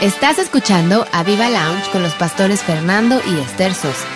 Estás escuchando a Viva Lounge con los pastores Fernando y Esther Sosa.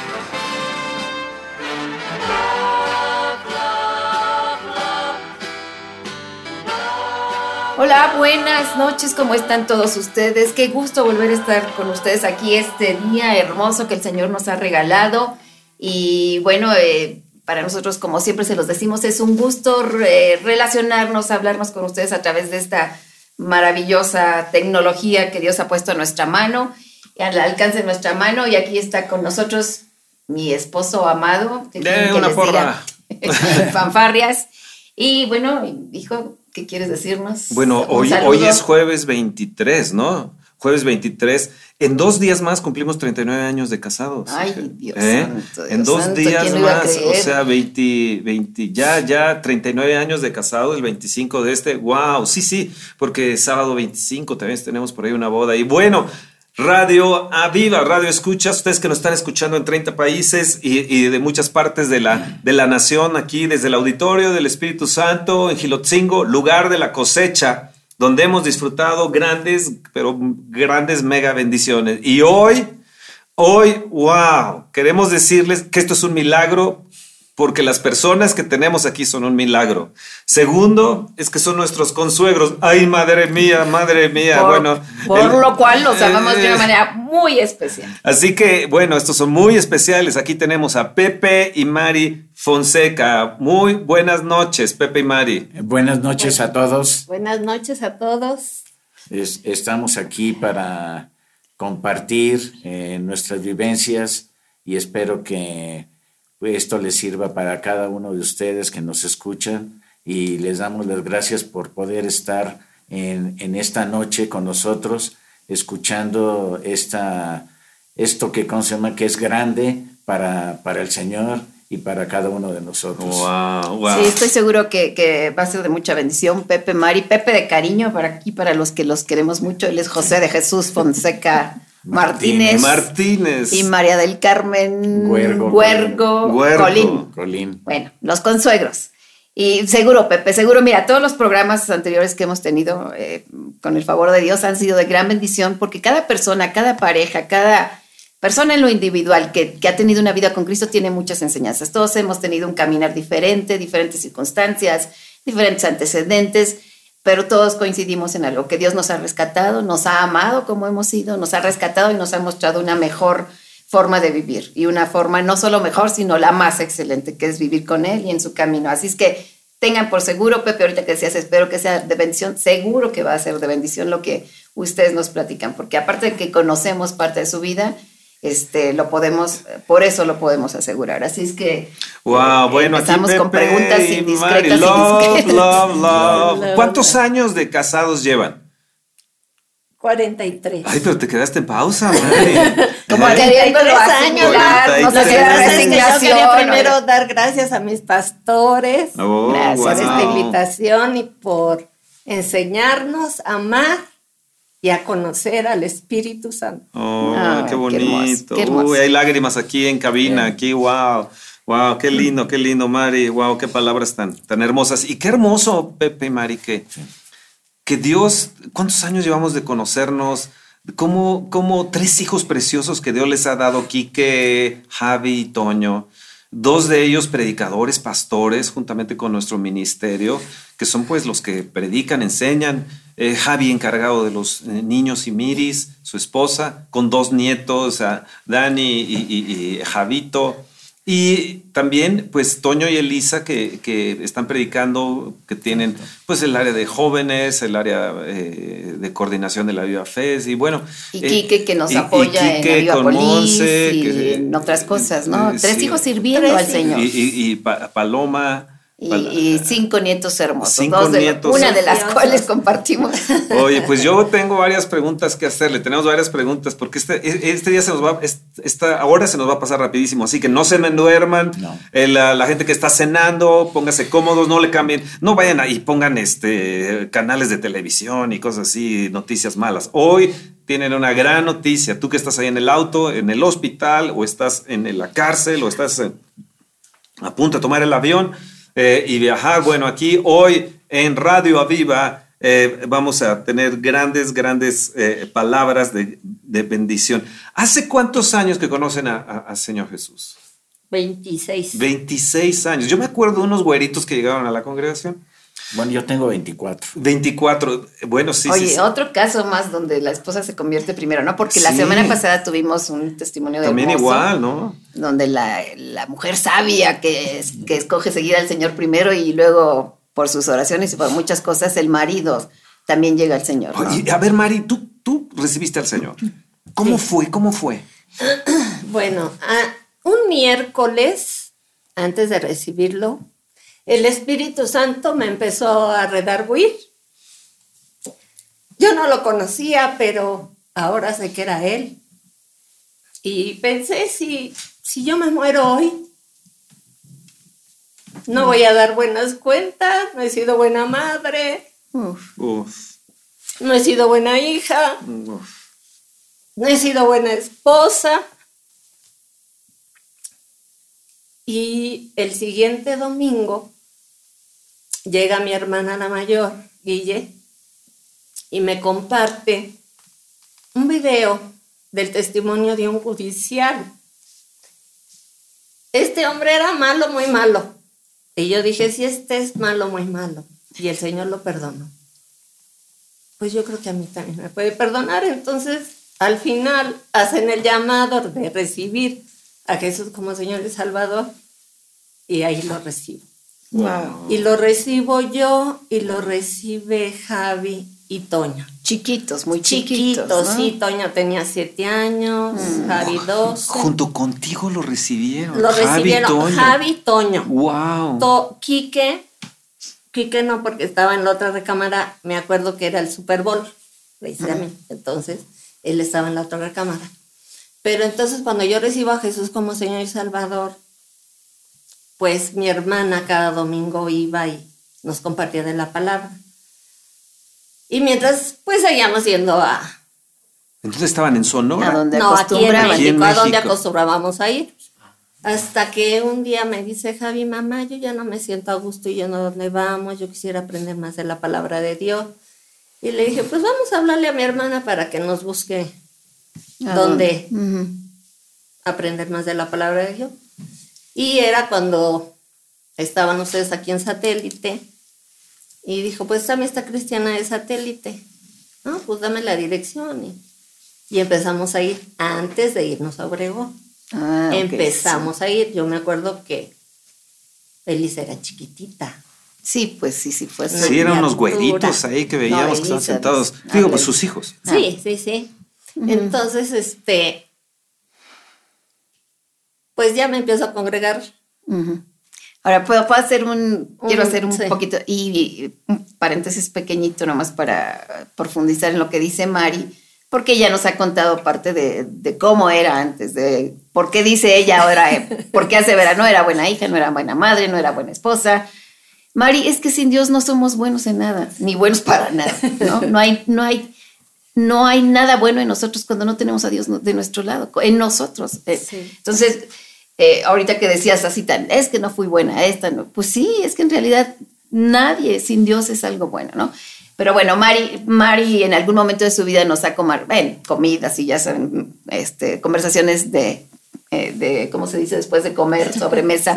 Hola, buenas noches, ¿cómo están todos ustedes? Qué gusto volver a estar con ustedes aquí este día hermoso que el Señor nos ha regalado. Y bueno, eh, para nosotros, como siempre se los decimos, es un gusto eh, relacionarnos, hablarnos con ustedes a través de esta maravillosa tecnología que Dios ha puesto a nuestra mano, al alcance de nuestra mano. Y aquí está con nosotros mi esposo amado. Que de una porra. fanfarrias. Y bueno, hijo, ¿qué quieres decirnos? Bueno, hoy, hoy es jueves 23, ¿no? Jueves 23. En dos días más cumplimos 39 años de casados. Ay, Dios ¿Eh? En dos días más, o sea, 20, 20, ya, ya 39 años de casado, el 25 de este. Wow, sí, sí, porque sábado 25 también tenemos por ahí una boda. Y bueno, Radio Aviva, Radio Escuchas, ustedes que nos están escuchando en 30 países y, de muchas partes de la, de la nación, aquí desde el auditorio del Espíritu Santo en Gilotzingo, lugar de la cosecha donde hemos disfrutado grandes, pero grandes mega bendiciones. Y hoy, hoy, wow, queremos decirles que esto es un milagro porque las personas que tenemos aquí son un milagro. Segundo, es que son nuestros consuegros. Ay, madre mía, madre mía. bueno, por lo cual los amamos de una manera muy especial. Así que, bueno, estos son muy especiales. Aquí tenemos a Pepe y Mari Fonseca. Muy buenas noches, Pepe y Mari. Buenas noches a todos. Buenas noches a todos. estamos aquí para compartir eh, nuestras vivencias y espero que esto les sirva para cada uno de ustedes que nos escuchan y les damos las gracias por poder estar en, en esta noche con nosotros, escuchando esta, esto que, ¿cómo se llama? que es grande para, para el Señor y para cada uno de nosotros. Wow, wow. Sí, estoy seguro que, que, va a ser de mucha bendición. Pepe Mari, Pepe de cariño para aquí, para los que los queremos mucho. Él es José de Jesús Fonseca Martínez. Martínez. Y María del Carmen Huergo, Colín. Colín. Bueno, los consuegros. Y seguro, Pepe, seguro, mira, todos los programas anteriores que hemos tenido, eh, con el favor de Dios, han sido de gran bendición porque cada persona, cada pareja, cada persona en lo individual que, que ha tenido una vida con Cristo tiene muchas enseñanzas. Todos hemos tenido un caminar diferente, diferentes circunstancias, diferentes antecedentes pero todos coincidimos en algo, que Dios nos ha rescatado, nos ha amado como hemos sido, nos ha rescatado y nos ha mostrado una mejor forma de vivir y una forma no solo mejor, sino la más excelente, que es vivir con Él y en su camino. Así es que tengan por seguro, Pepe, ahorita que decías, espero que sea de bendición, seguro que va a ser de bendición lo que ustedes nos platican, porque aparte de que conocemos parte de su vida, este, lo podemos, por eso lo podemos asegurar. Así es que wow, bueno, empezamos con preguntas indiscretas. Love, love, love. ¿Cuántos años de casados llevan? 43. Ay, pero te quedaste en pausa, Mari. Como queriendo los años. Lo que pasa es que yo quería primero dar gracias a mis pastores oh, gracias por esta invitación y por enseñarnos a amar y a conocer al Espíritu Santo. Oh, qué bonito. Uy, hay lágrimas aquí en cabina, aquí, wow. Wow, qué lindo, qué lindo, Mari. Wow, qué palabras tan, tan hermosas. Y qué hermoso, Pepe y Mari, que, que Dios, ¿cuántos años llevamos de conocernos? Como, como tres hijos preciosos que Dios les ha dado, Quique, Javi y Toño dos de ellos predicadores, pastores, juntamente con nuestro ministerio, que son pues los que predican, enseñan. Eh, Javi encargado de los eh, niños y Miris, su esposa, con dos nietos, Dani y, y Javito. Y también, pues, Toño y Elisa que, que, están predicando, que tienen, pues, el área de jóvenes, el área eh, de coordinación de la Viva FES, y bueno. Y Quique que nos apoya en la Viva Polis y en otras cosas, ¿no? Eh, Tres hijos sirviendo al Señor. Y, y Paloma, y, cinco nietos hermosos. Cinco nietos. una de las cuales compartimos. Oye, pues yo tengo varias preguntas que hacerle. Tenemos varias preguntas porque este, e, este día se nos va, esta hora se nos va a pasar rapidísimo. Así que no se me duerman. Eh, la, gente que está cenando, póngase cómodos, no le cambien. No vayan ahí, pongan este, canales de televisión y cosas así, noticias malas. Hoy tienen una gran noticia. Tú que estás ahí en el auto, en el hospital, o estás en la cárcel, o estás a punto de tomar el avión eh, y viajar. Bueno, aquí hoy en Radio Aviva eh, vamos a tener grandes, grandes eh, palabras de, bendición. ¿Hace cuántos años que conocen al Señor Jesús? 26. 26 años. Yo me acuerdo de unos güeritos que llegaron a la congregación. Bueno, yo tengo 24. 24. Bueno, sí. Oye, sí, otro caso más donde la esposa se convierte primero, ¿no? Porque la semana pasada tuvimos un testimonio de. También igual, ¿no? Donde la, mujer sabia que, que escoge seguir al Señor primero y luego por sus oraciones y por muchas cosas, el marido también llega al Señor. a ver, Mari, tú, tú recibiste al Señor. ¿Cómo fue? ¿Cómo fue? Bueno, un miércoles, antes de recibirlo, el Espíritu Santo me empezó a redarguir. Yo no lo conocía, pero ahora sé que era Él. Y pensé, si, si yo me muero hoy, no voy a dar buenas cuentas, no he sido buena madre, no he sido buena hija, no he sido buena esposa. Y el siguiente domingo llega mi hermana la mayor, Guille, y me comparte un video del testimonio de un judicial. Este hombre era malo, muy malo. Y yo dije, si este es malo, muy malo, y el Señor lo perdonó, pues yo creo que a mí también me puede perdonar. Entonces, al final, hacen el llamado de recibir a Jesús como Señor y Salvador, y ahí lo recibo. Y lo recibo yo y lo recibe Javi y Toño. Chiquitos, muy chiquitos. Chiquitos, sí. Toño tenía siete años, mm. Javi dos. Junto contigo lo recibieron. Lo recibieron Toño. Javi y Toño. Wow. Quique, Quique no, porque estaba en la otra recámara. Me acuerdo que era el Super Bowl, precisamente. Entonces, él estaba en la otra recámara. Pero entonces, cuando yo recibo a Jesús como Señor y Salvador, pues mi hermana cada domingo iba y nos compartía de la palabra. Y mientras, pues seguíamos yendo a... Entonces estaban en Sonora. ¿A donde no, aquí en México, a donde acostumbrábamos a ir. Hasta que un día me dice Javi, mamá, yo ya no me siento a gusto y yo no dónde vamos, yo quisiera aprender más de la palabra de Dios. Y le dije, pues vamos a hablarle a mi hermana para que nos busque dónde aprender más de la palabra de Dios. Y era cuando estaban ustedes aquí en satélite y dijo, pues dame esta cristiana de satélite. No, pues dame la dirección. Y, y empezamos a ir antes de irnos a Obregón. Ah, empezamos a ir. Yo me acuerdo que Feliz era chiquitita. Sí, pues sí, sí, fue. Sí, eran unos güeritos ahí que veíamos que estaban sentados. Digo, pues sus hijos. Sí, sí, sí. Entonces, este, pues ya me empiezo a congregar. Ahora, puedo, puedo, hacer un, quiero hacer un poquito, y, un paréntesis pequeñito nomás para profundizar en lo que dice Mari, porque ella nos ha contado parte de, de cómo era antes, de por qué dice ella ahora, por qué hace verano, no era buena hija, no era buena madre, no era buena esposa. Mari, es que sin Dios no somos buenos en nada, ni buenos para nada, ¿no? No hay, no hay, no hay nada bueno en nosotros cuando no tenemos a Dios de nuestro lado, en nosotros. Eh, entonces, eh, ahorita que decías así tan, es que no fui buena esta, no. pues sí, es que en realidad nadie sin Dios es algo bueno, ¿no? Pero bueno, Mari, Mari en algún momento de su vida nos ha comido, ven, comidas y ya saben, este, conversaciones de, eh, de, ¿cómo se dice? Después de comer, sobremesa,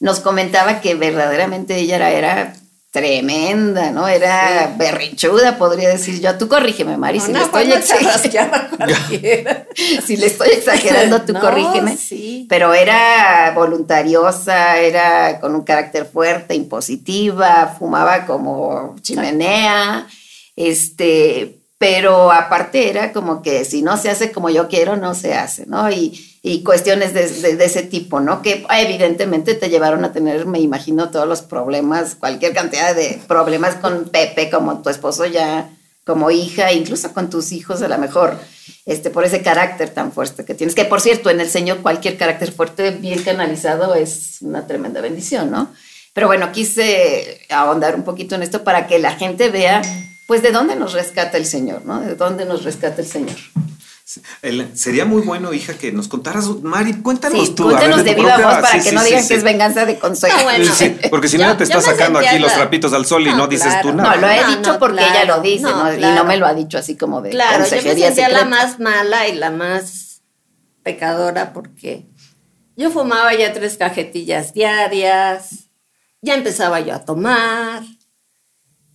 nos comentaba que verdaderamente ella era, era tremenda, ¿no? Era berrichuda, podría decir yo. Tú corrígeme, Mari, si, le estoy si le estoy exagerando, tú corrígeme. Pero era voluntariosa, era con un carácter fuerte, impositiva, fumaba como chimenea, este, pero aparte era como que si no se hace como yo quiero, no se hace, ¿no? Y, y cuestiones de, de, ese tipo, ¿no? Que evidentemente te llevaron a tener, me imagino, todos los problemas, cualquier cantidad de problemas con Pepe, como tu esposo ya, como hija, incluso con tus hijos a lo mejor, este, por ese carácter tan fuerte que tienes. Que por cierto, en el Señor cualquier carácter fuerte, bien canalizado, es una tremenda bendición, ¿no? Pero bueno, quise ahondar un poquito en esto para que la gente vea, pues, de dónde nos rescata el Señor, ¿no? De dónde nos rescata el Señor. sería muy bueno, hija, que nos contaras, Mari, cuéntanos sí, tú. Cuéntanos de viva voz para que no digan que es venganza de consuelo. Porque si no te está sacando aquí los trapitos al sol y no, dices tú nada. No, lo he dicho porque ella lo dice, y no me lo ha dicho así como de Claro, yo me sentía la más mala y la más pecadora porque yo fumaba ya tres cajetillas diarias, ya empezaba yo a tomar,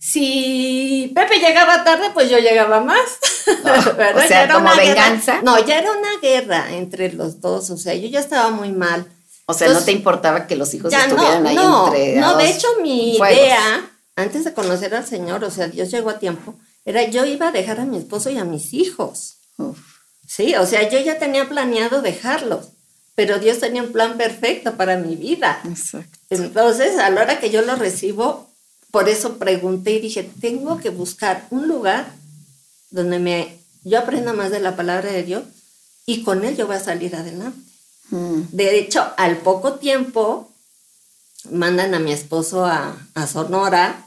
si Pepe llegaba tarde, pues yo llegaba más. o sea, como venganza. No, ya era una guerra entre los dos. O sea, yo ya estaba muy mal. O sea, no te importaba que los hijos estuvieran ahí no, entre. No, de hecho, mi idea, antes de conocer al Señor, o sea, Dios llegó a tiempo, era yo iba a dejar a mi esposo y a mis hijos. Sí, o sea, yo ya tenía planeado dejarlos, pero Dios tenía un plan perfecto para mi vida. Exacto. Entonces, a la hora que yo lo recibo, por eso pregunté y dije, tengo que buscar un lugar donde me, yo aprenda más de la palabra de Dios y con él yo voy a salir adelante. Mm. De hecho, al poco tiempo mandan a mi esposo a, Sonora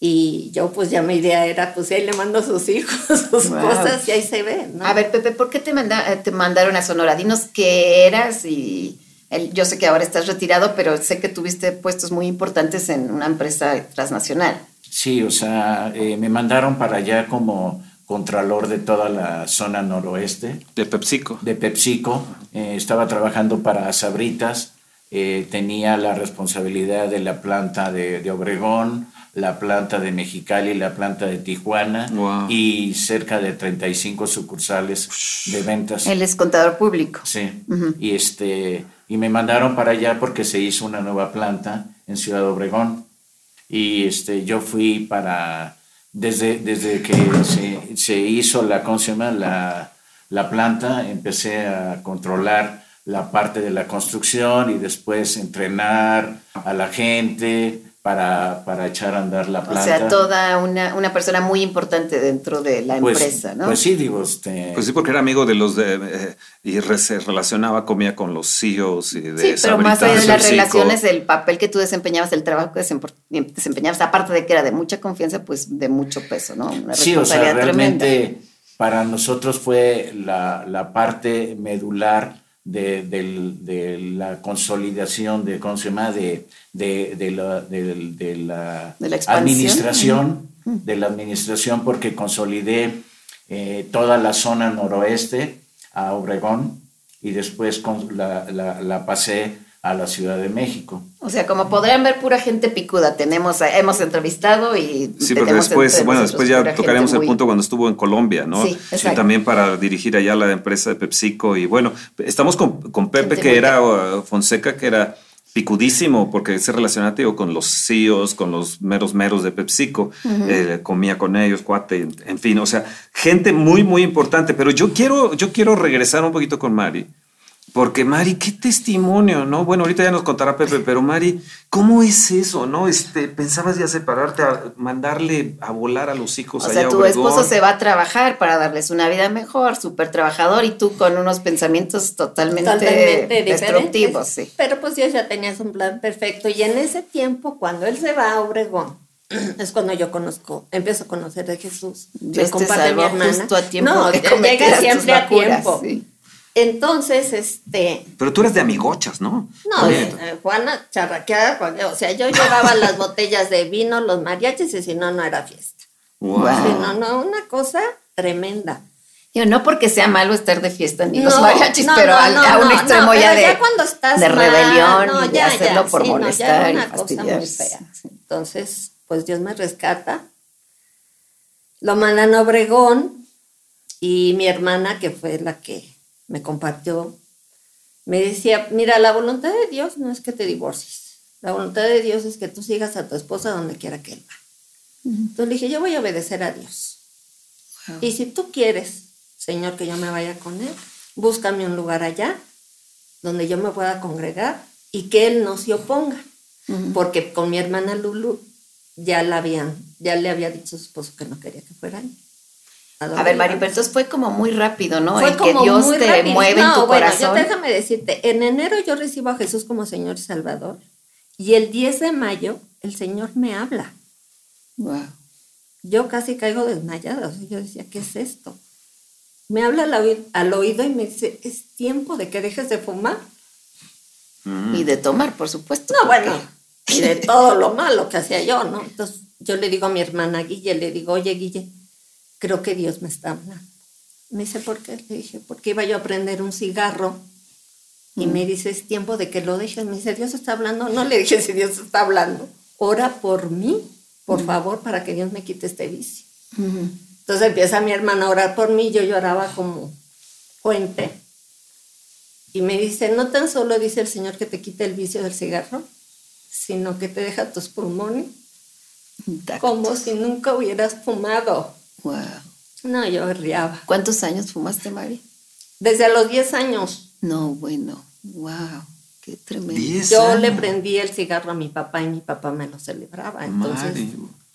y yo pues ya mi idea era, pues ahí le mando a sus hijos, sus cosas y ahí se ve. A ver, Pepe, ¿por qué te, te mandaron a Sonora? Dinos qué eras y yo sé que ahora estás retirado, pero sé que tuviste puestos muy importantes en una empresa transnacional. Sí, o sea, eh, me mandaron para allá como contralor de toda la zona noroeste. De PepsiCo. De PepsiCo. Eh, estaba trabajando para Sabritas. Eh, tenía la responsabilidad de la planta de, Obregón, la planta de Mexicali, la planta de Tijuana y cerca de 35 sucursales de ventas. Él es contador público. Sí. Y este y me mandaron para allá porque se hizo una nueva planta en Ciudad Obregón. Y este, yo fui para, desde, desde que se, se hizo la, la, la planta, empecé a controlar la parte de la construcción y después entrenar a la gente, para, para echar a andar la planta. O sea, toda una, una persona muy importante dentro de la pues, empresa, ¿no? Pues sí, digo, este... Pues sí, porque era amigo de los de... Eh, y se relacionaba, comía con los CEOs y de Sí, pero más allá de las relaciones, el papel que tú desempeñabas, el trabajo que desempeñabas, aparte de que era de mucha confianza, pues de mucho peso, ¿no? Una sí, o sea, realmente para nosotros fue la, la parte medular de, la consolidación de, ¿cómo se llama? De, de, la, de, la, administración, de la administración, porque consolidé eh, toda la zona noroeste a Obregón y después con la, la pasé a la Ciudad de México. O sea, como podrán ver, pura gente picuda. Tenemos, hemos entrevistado y. Sí, porque después, bueno, después ya tocaremos el punto cuando estuvo en Colombia, ¿no? Sí, también para dirigir allá la empresa de PepsiCo. Y bueno, estamos con, con Pepe, que era uh, Fonseca, que era picudísimo porque se relaciona con los CEOs, con los meros meros de PepsiCo, eh, comía con ellos, cuate, en fin, o sea, gente muy, muy importante. Pero yo quiero, yo quiero regresar un poquito con Mari porque Mari, qué testimonio, ¿no? Bueno, ahorita ya nos contará Pepe, pero Mari, ¿cómo es eso, no? Este, pensabas ya separarte, a mandarle a volar a los hijos. O sea, tu esposo se va a trabajar para darles una vida mejor, súper trabajador, y tú con unos pensamientos totalmente, destructivos, sí. Pero pues Dios ya tenías un plan perfecto, y en ese tiempo, cuando él se va a Obregón, es cuando yo conozco, empiezo a conocer de Jesús. Dios me comparte mi hermana. a tiempo no, llega siempre a tiempo. Sí. Entonces, este... Pero tú eres de amigochas, ¿no? No, eh, Juana charraqueada, o sea, yo llevaba las botellas de vino, los mariachis, y si no, no era fiesta. Wow. no, no, una cosa tremenda. Yo no porque sea malo estar de fiesta ni los mariachis, pero a, un extremo ya de, de rebelión y de hacerlo por molestar y fastidiarse. Entonces, pues Dios me rescata. Lo mandan a Obregón y mi hermana, que fue la que me compartió, me decía, mira, la voluntad de Dios no es que te divorcies, la voluntad de Dios es que tú sigas a tu esposa donde quiera que él va. Entonces le dije, yo voy a obedecer a Dios. Y si tú quieres, Señor, que yo me vaya con él, búscame un lugar allá donde yo me pueda congregar y que él no se oponga. Porque con mi hermana Lulu ya la habían, ya le había dicho a su esposo que no quería que fuera ahí. A, ver, Mari, pero entonces fue como muy rápido, ¿no? Fue que Dios te mueve en tu bueno, corazón. déjame decirte, en enero yo recibo a Jesús como Señor y Salvador y el 10 de mayo el Señor me habla. Wow. Yo casi caigo desmayada, o sea, yo decía, ¿qué es esto? me habla al oído, y me dice, es tiempo de que dejes de fumar. Y de tomar, por supuesto. No, bueno, y de todo lo malo que hacía yo, ¿no? Entonces yo le digo a mi hermana Guille, le digo, oye Guille, creo que Dios me está hablando. Me dice, ¿por qué? Le dije, porque iba yo a prender un cigarro y me dice, es tiempo de que lo dejes. Me dice, Dios está hablando. No le dije si Dios está hablando. Ora por mí, por favor, para que Dios me quite este vicio. Entonces empieza mi hermana a orar por mí. Yo lloraba como fuente. Y me dice, no tan solo dice el Señor que te quite el vicio del cigarro, sino que te deja tus pulmones como si nunca hubieras fumado. Wow. No, yo riaba. ¿Cuántos años fumaste, Mari? Desde los 10 años. No, bueno, wow, qué tremendo. Yo le prendí el cigarro a mi papá y mi papá me lo celebraba, entonces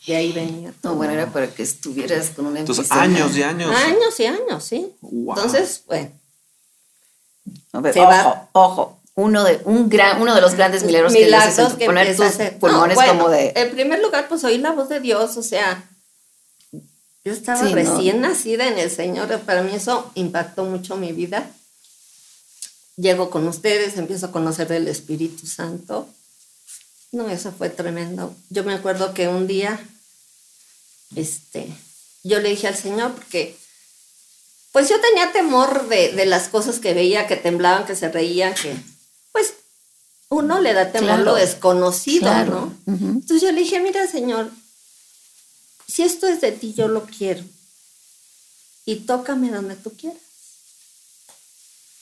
de ahí venía. No, bueno, era para que estuvieras con una Entonces, años y años. Años y años, sí. Entonces, bueno. ojo, ojo, uno de, un gran, uno de los grandes milagros, que, Dios que poner tus pulmones como de... En primer lugar, pues oí la voz de Dios, o sea, yo estaba recién nacida en el Señor, para mí eso impactó mucho mi vida. Llego con ustedes, empiezo a conocer del Espíritu Santo. No, eso fue tremendo. Yo me acuerdo que un día, este, yo le dije al Señor, porque pues yo tenía temor de, de las cosas que veía, que temblaban, que se reían, que pues uno le da temor lo desconocido, ¿no? Entonces yo le dije, mira, Señor, si esto es de ti, yo lo quiero. Y tócame donde tú quieras.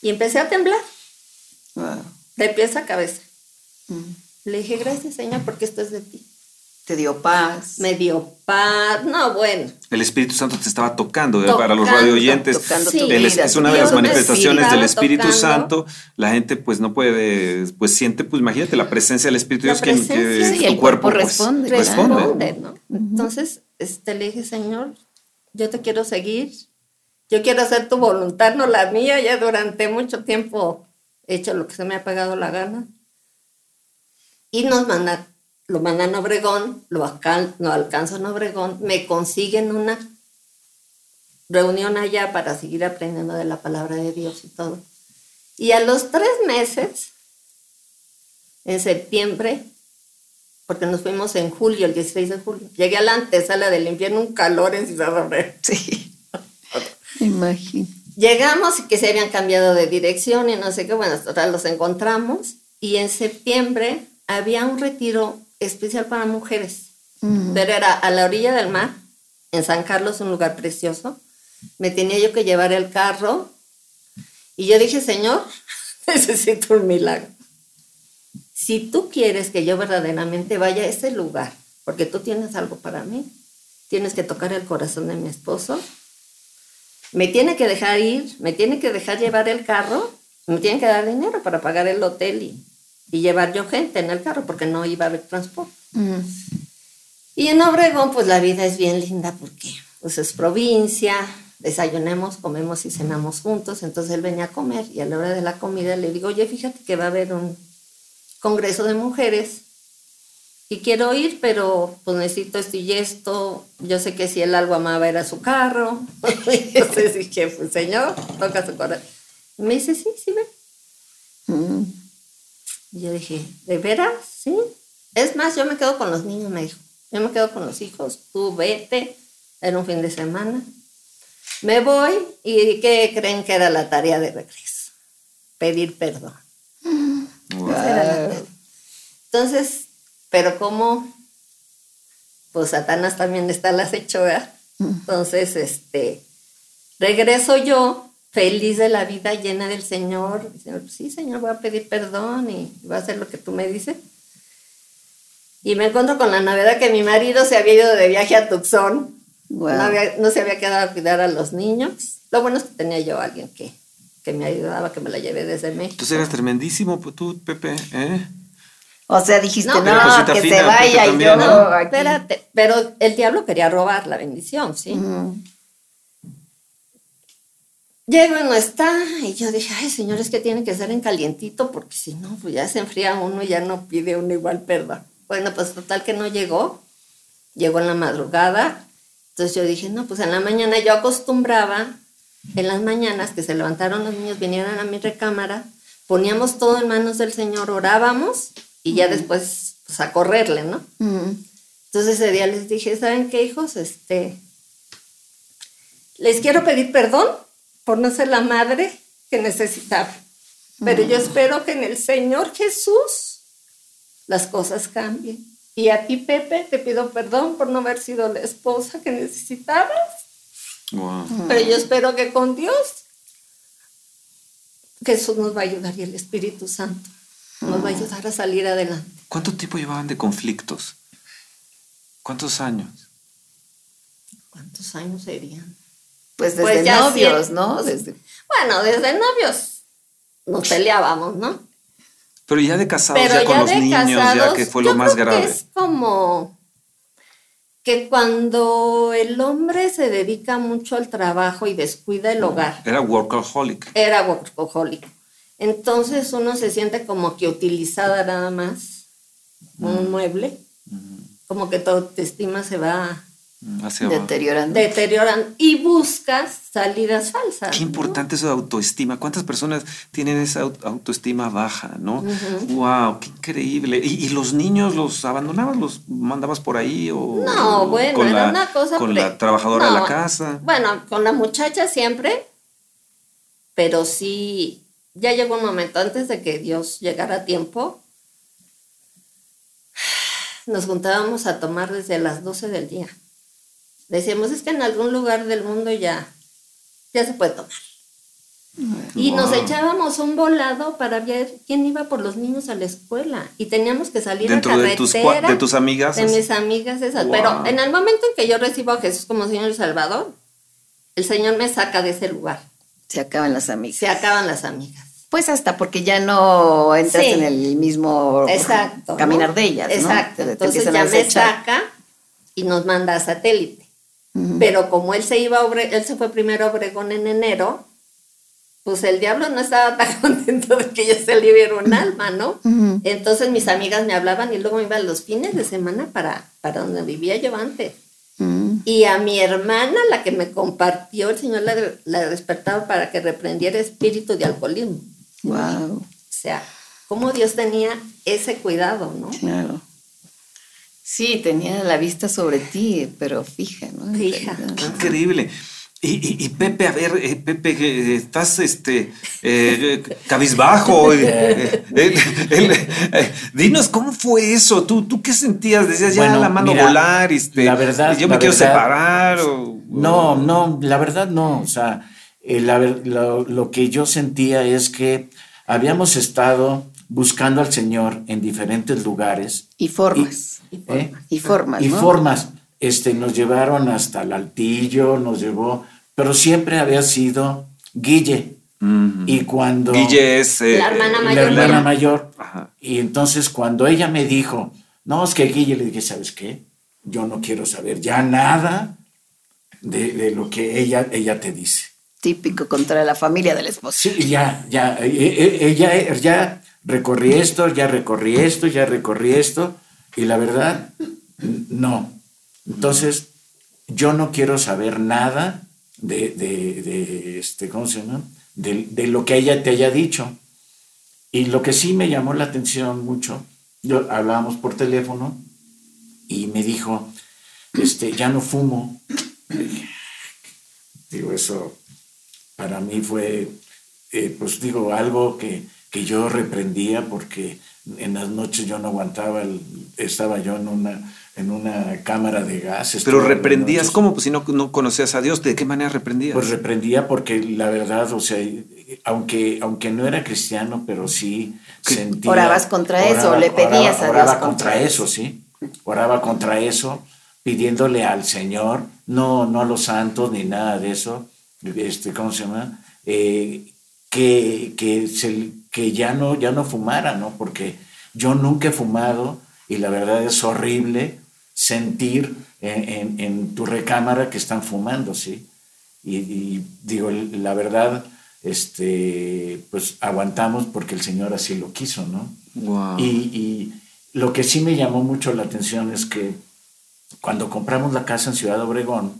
Y empecé a temblar. De pies a cabeza. Le dije, gracias, Señor, porque esto es de ti. Te dio paz. Me dio paz. No, bueno. El Espíritu Santo te estaba tocando, para los radio oyentes. es una de las manifestaciones del Espíritu Santo. La gente pues no puede, pues siente, pues imagínate la presencia del Espíritu Dios que, que tu cuerpo, pues, responde. responde. ¿no? Entonces, este, le dije, Señor, yo te quiero seguir. Yo quiero hacer tu voluntad, no la mía. Ya durante mucho tiempo he hecho lo que se me ha pagado la gana. Y nos mandan lo mandan a Obregón, lo alcan no alcanzo en Obregón, me consiguen una reunión allá para seguir aprendiendo de la palabra de Dios y todo. Y a los tres meses, en septiembre, porque nos fuimos en julio, el 16 de julio, llegué a la antesala del infierno, un calor en Ciudad Obregón. Sí, imagino. Llegamos y que se habían cambiado de dirección y no sé qué, bueno, total, los encontramos y en septiembre había un retiro especial para mujeres. Pero era a la orilla del mar, en San Carlos, un lugar precioso. Me tenía yo que llevar el carro. Y yo dije, Señor, necesito un milagro. Si tú quieres que yo verdaderamente vaya a ese lugar, porque tú tienes algo para mí, tienes que tocar el corazón de mi esposo, me tiene que dejar ir, me tiene que dejar llevar el carro, me tiene que dar dinero para pagar el hotel y y llevar yo gente en el carro porque no iba a haber transporte. Y en Obregón, pues la vida es bien linda porque pues es provincia, desayunemos, comemos y cenamos juntos. Entonces él venía a comer y a la hora de la comida le digo, oye, fíjate que va a haber un congreso de mujeres y quiero ir, pero pues necesito esto y esto. Yo sé que si él algo amaba era su carro. Entonces dije, pues señor, toca su corazón. Me dice, sí, sí, ven. Y yo dije, ¿de veras? Sí. Es más, yo me quedo con los niños, me dijo. Yo me quedo con los hijos, tú vete. Era un fin de semana. Me voy y ¿qué creen que era la tarea de regreso? Pedir perdón. Entonces, pero como, pues Satanás también está a las Entonces, este, regreso yo feliz de la vida, llena del Señor. sí, Señor, voy a pedir perdón y voy a hacer lo que tú me dices. Y me encuentro con la novedad que mi marido se había ido de viaje a Tucson. No, se había quedado a cuidar a los niños. Lo bueno es que tenía yo a alguien que, que me ayudaba, que me la llevé desde México. Entonces eras tremendísimo tú, Pepe, ¿eh? O sea, dijiste, no, que se vaya y yo no. Espérate, pero el diablo quería robar la bendición, ¿sí? Llego y no está, y yo dije, ay, señor, es que tiene que ser en calientito, porque si no, pues ya se enfría uno y ya no pide uno igual perdón. Bueno, pues total que no llegó, llegó en la madrugada, entonces yo dije, no, pues en la mañana yo acostumbraba en las mañanas que se levantaron los niños, vinieran a mi recámara, poníamos todo en manos del Señor, orábamos y ya después pues, a correrle, ¿no? Entonces ese día les dije, ¿saben qué, hijos? Este, les quiero pedir perdón por no ser la madre que necesitaba. Pero yo espero que en el Señor Jesús las cosas cambien. Y a ti, Pepe, te pido perdón por no haber sido la esposa que necesitabas. Pero yo espero que con Dios Jesús nos va a ayudar y el Espíritu Santo nos va a ayudar a salir adelante. ¿Cuánto tiempo llevaban de conflictos? ¿Cuántos años? ¿Cuántos años serían? Pues desde pues novios, ¿no? Desde... Bueno, desde novios nos peleábamos, ¿no? Pero ya de casados, ya, con los niños, ya que fue lo más grave. es como que cuando el hombre se dedica mucho al trabajo y descuida el hogar. Era workaholic. Era workaholic. Entonces uno se siente como que utilizada nada más, un mueble, como que tu autoestima se va deteriorando. Deterioran y buscas salidas falsas. Qué importante eso de autoestima. ¿Cuántas personas tienen esa autoestima baja, no? Wow, qué increíble. ¿Y, los niños los abandonabas, los mandabas por ahí o No, bueno, era una cosa con la trabajadora de la casa. Bueno, con la muchacha siempre, pero sí ya llegó un momento antes de que Dios llegara a tiempo. Nos juntábamos a tomar desde las 12 del día decíamos, es que en algún lugar del mundo ya, ya se puede tomar. Y nos echábamos un volado para ver quién iba por los niños a la escuela. Y teníamos que salir a carretera. De tus, de tus amigas. De mis amigas esas. Pero en el momento en que yo recibo a Jesús como Señor y Salvador, el Señor me saca de ese lugar. Se acaban las amigas. Se acaban las amigas. Pues hasta porque ya no entras en el mismo caminar de ellas. Exacto. Entonces ya me saca y nos manda a satélite. Pero como él se iba a él se fue primero a Obregón en enero, pues el diablo no estaba tan contento de que yo se le un alma, ¿no? Entonces mis amigas me hablaban y luego me iban los fines de semana para, para donde vivía yo antes. Y a mi hermana, la que me compartió, el Señor la, la despertaba para que reprendiera espíritu de alcoholismo. Wow. O sea, cómo Dios tenía ese cuidado, ¿no? Claro. Sí, tenía la vista sobre ti, pero fija, ¿no? Fija. increíble. Y, Pepe, a ver, eh, Pepe, estás este eh, cabizbajo. Eh, dinos, ¿cómo fue eso? ¿Tú, tú qué sentías? Decías ya la mano volar, este, la verdad, yo me quiero separar. O, no, no, la verdad no. O sea, lo, lo que yo sentía es que habíamos estado buscando al Señor en diferentes lugares. Y formas y formas. Y formas. Este, nos llevaron hasta el altillo, nos llevó, pero siempre había sido Guille. Y cuando... Guille es... Eh, la hermana mayor. La hermana mayor. Y entonces cuando ella me dijo, no, es que Guille, le dije, ¿sabes qué? Yo no quiero saber ya nada de, lo que ella, ella te dice. Típico contra la familia del esposo. Sí, ya, ya, e, e, ella, ya recorrí esto, ya recorrí esto, ya recorrí esto. Y la verdad, no. Entonces, yo no quiero saber nada de, de, este, ¿cómo se llama? De, lo que ella te haya dicho. Y lo que sí me llamó la atención mucho, yo hablábamos por teléfono y me dijo, este, ya no fumo. Digo, eso para mí fue, eh, pues digo, algo que, que yo reprendía porque en las noches yo no aguantaba, estaba yo en una, en una cámara de gases. Pero reprendías, ¿cómo? Pues si no, no conocías a Dios, ¿de qué manera reprendías? Pues reprendía porque la verdad, o sea, aunque, aunque no era cristiano, pero sí sentía... Orabas contra eso, le pedías a Dios. Oraba contra, eso, sí. Oraba contra eso, pidiéndole al Señor, no, no a los santos ni nada de eso, este, ¿cómo se llama? Eh, que, que, se, que ya, no, ya no fumara, ¿no? Porque yo nunca he fumado y la verdad es horrible sentir en, en, tu recámara que están fumando, ¿sí? Y, digo, la verdad, este, pues aguantamos porque el Señor así lo quiso, ¿no? Y, y, lo que sí me llamó mucho la atención es que cuando compramos la casa en Ciudad Obregón,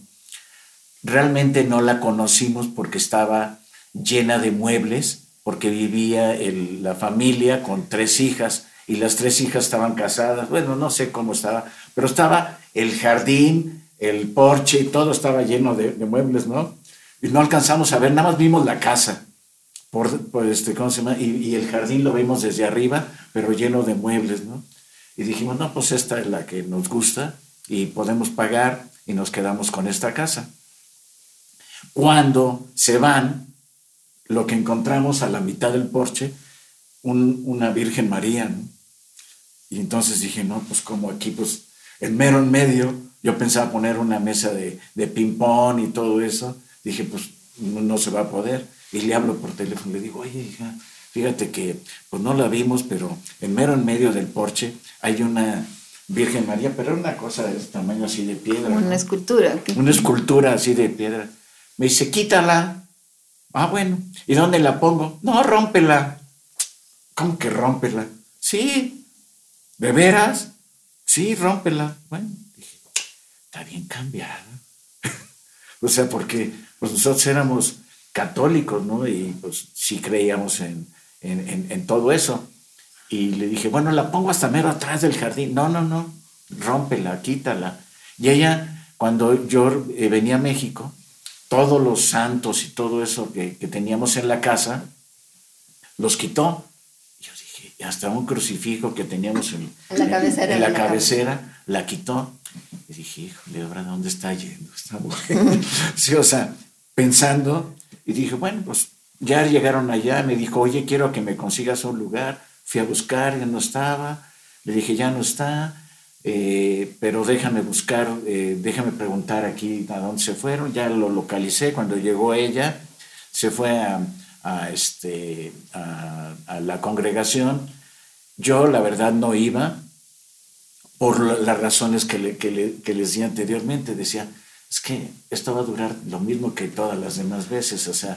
realmente no la conocimos porque estaba llena de muebles, porque vivía la familia con tres hijas y las tres hijas estaban casadas. Bueno, no sé cómo estaba, pero estaba el jardín, el porche todo estaba lleno de, muebles, ¿no? Y no alcanzamos a ver, nada más vimos la casa. Por, este, ¿cómo se llama? Y, y, el jardín lo vimos desde arriba, pero lleno de muebles, ¿no? Y dijimos, no, pues esta es la que nos gusta y podemos pagar y nos quedamos con esta casa. Cuando se van, lo que encontramos a la mitad del porche, una Virgen María. Y entonces dije, no, pues como aquí, pues el mero en medio, yo pensaba poner una mesa de, de ping-pong y todo eso. Dije, pues no, se va a poder. Y le hablo por teléfono, le digo, oye, hija, fíjate que pues no la vimos, pero en mero en medio del porche hay una Virgen María, pero una cosa de este tamaño así de piedra. Una escultura. Una escultura así de piedra. Me dice, quítala. Ah, bueno. ¿Y dónde la pongo? No, rómpela. ¿Cómo que rómpela? Sí. ¿De veras? Sí, rómpela. Bueno, dije, está bien cambiada. o sea, porque pues, nosotros éramos católicos, ¿no? Y pues sí creíamos en, en, todo eso. Y le dije, bueno, la pongo hasta mero atrás del jardín. No, no, no, rómpela, quítala. Y ella, cuando yo eh, venía a México, todos los santos y todo eso que, teníamos en la casa, los quitó. Yo dije, hasta un crucifijo que teníamos en, la cabecera, la, cabecera la quitó. Y dije, híjole, ahora dónde está yendo esta mujer? sí, o sea, pensando, y dije, bueno, pues ya llegaron allá, me dijo, oye, quiero que me consigas un lugar. Fui a buscar, ya no estaba. Le dije, ya no está. Eh, pero déjame buscar, eh, déjame preguntar aquí a dónde se fueron. Ya lo localicé cuando llegó ella, se fue a, este, a, la congregación. Yo, la verdad, no iba por las razones que, le, que, les di anteriormente. Decía, es que esto va a durar lo mismo que todas las demás veces. O sea,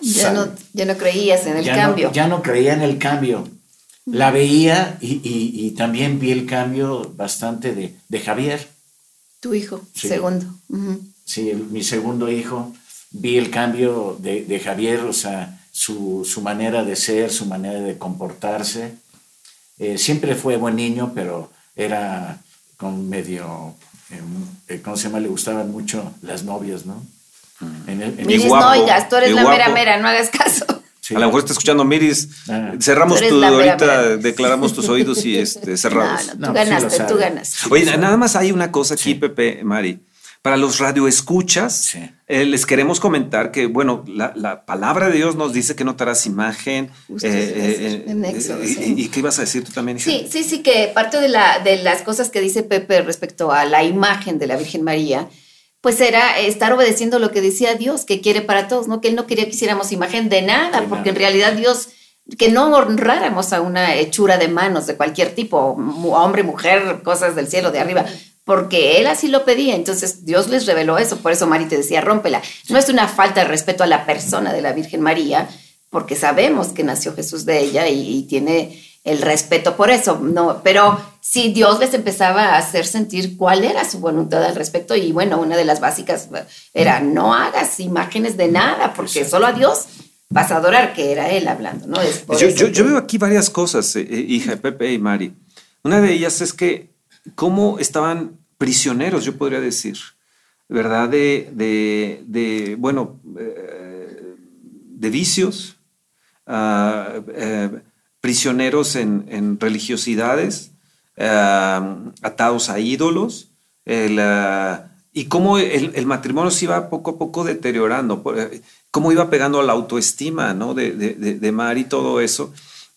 ya, no, ya no creías en el cambio. ya no creía en el cambio la veía y, también vi el cambio bastante de, Javier. Tu hijo, segundo. Sí, mi segundo hijo. Vi el cambio de, Javier, o sea, su, manera de ser, su manera de comportarse. Eh, siempre fue buen niño, pero era con medio, em, eh, ¿cómo se llama? Le gustaban mucho las novias, ¿no? En no oigas, tú eres la mera mera, no hagas caso. A lo mejor está escuchando Miris. Ah. Cerramos tu, ahorita declaramos tus oídos y este, cerrados. No, no, tú ganaste, tú ganaste. Oye, nada más hay una cosa aquí, Pepe, Mari. Para los radioescuchas, eh, les queremos comentar que, bueno, la, palabra de Dios nos dice que no harás imagen. Eh, eh, y, qué ibas a decir tú también? Sí, sí, sí, que parte de, la, de las cosas que dice Pepe respecto a la imagen de la Virgen María, pues era estar obedeciendo lo que decía Dios, que quiere para todos, ¿no? Que Él no quería que hiciéramos imagen de nada, porque en realidad Dios, que no honráramos a una hechura de manos de cualquier tipo, hombre, mujer, cosas del cielo, de arriba, porque Él así lo pedía, entonces Dios les reveló eso, por eso María te decía, rómpela. No es una falta de respeto a la persona de la Virgen María, porque sabemos que nació Jesús de ella y tiene el respeto por eso, no, pero sí Dios les empezaba a hacer sentir cuál era su voluntad al respecto y bueno, una de las básicas era no hagas imágenes de nada porque solo a Dios vas a adorar, que era él hablando, ¿no? yo, veo aquí varias cosas, eh, eh, hija Pepe y Mari. Una de ellas es que cómo estaban prisioneros, yo podría decir, ¿verdad? De, de, bueno, eh, de vicios, uh, prisioneros en, religiosidades, eh, atados a ídolos, eh, y cómo el, matrimonio se iba poco a poco deteriorando, eh, cómo iba pegando a la autoestima ¿no? de, de, Mar y todo eso.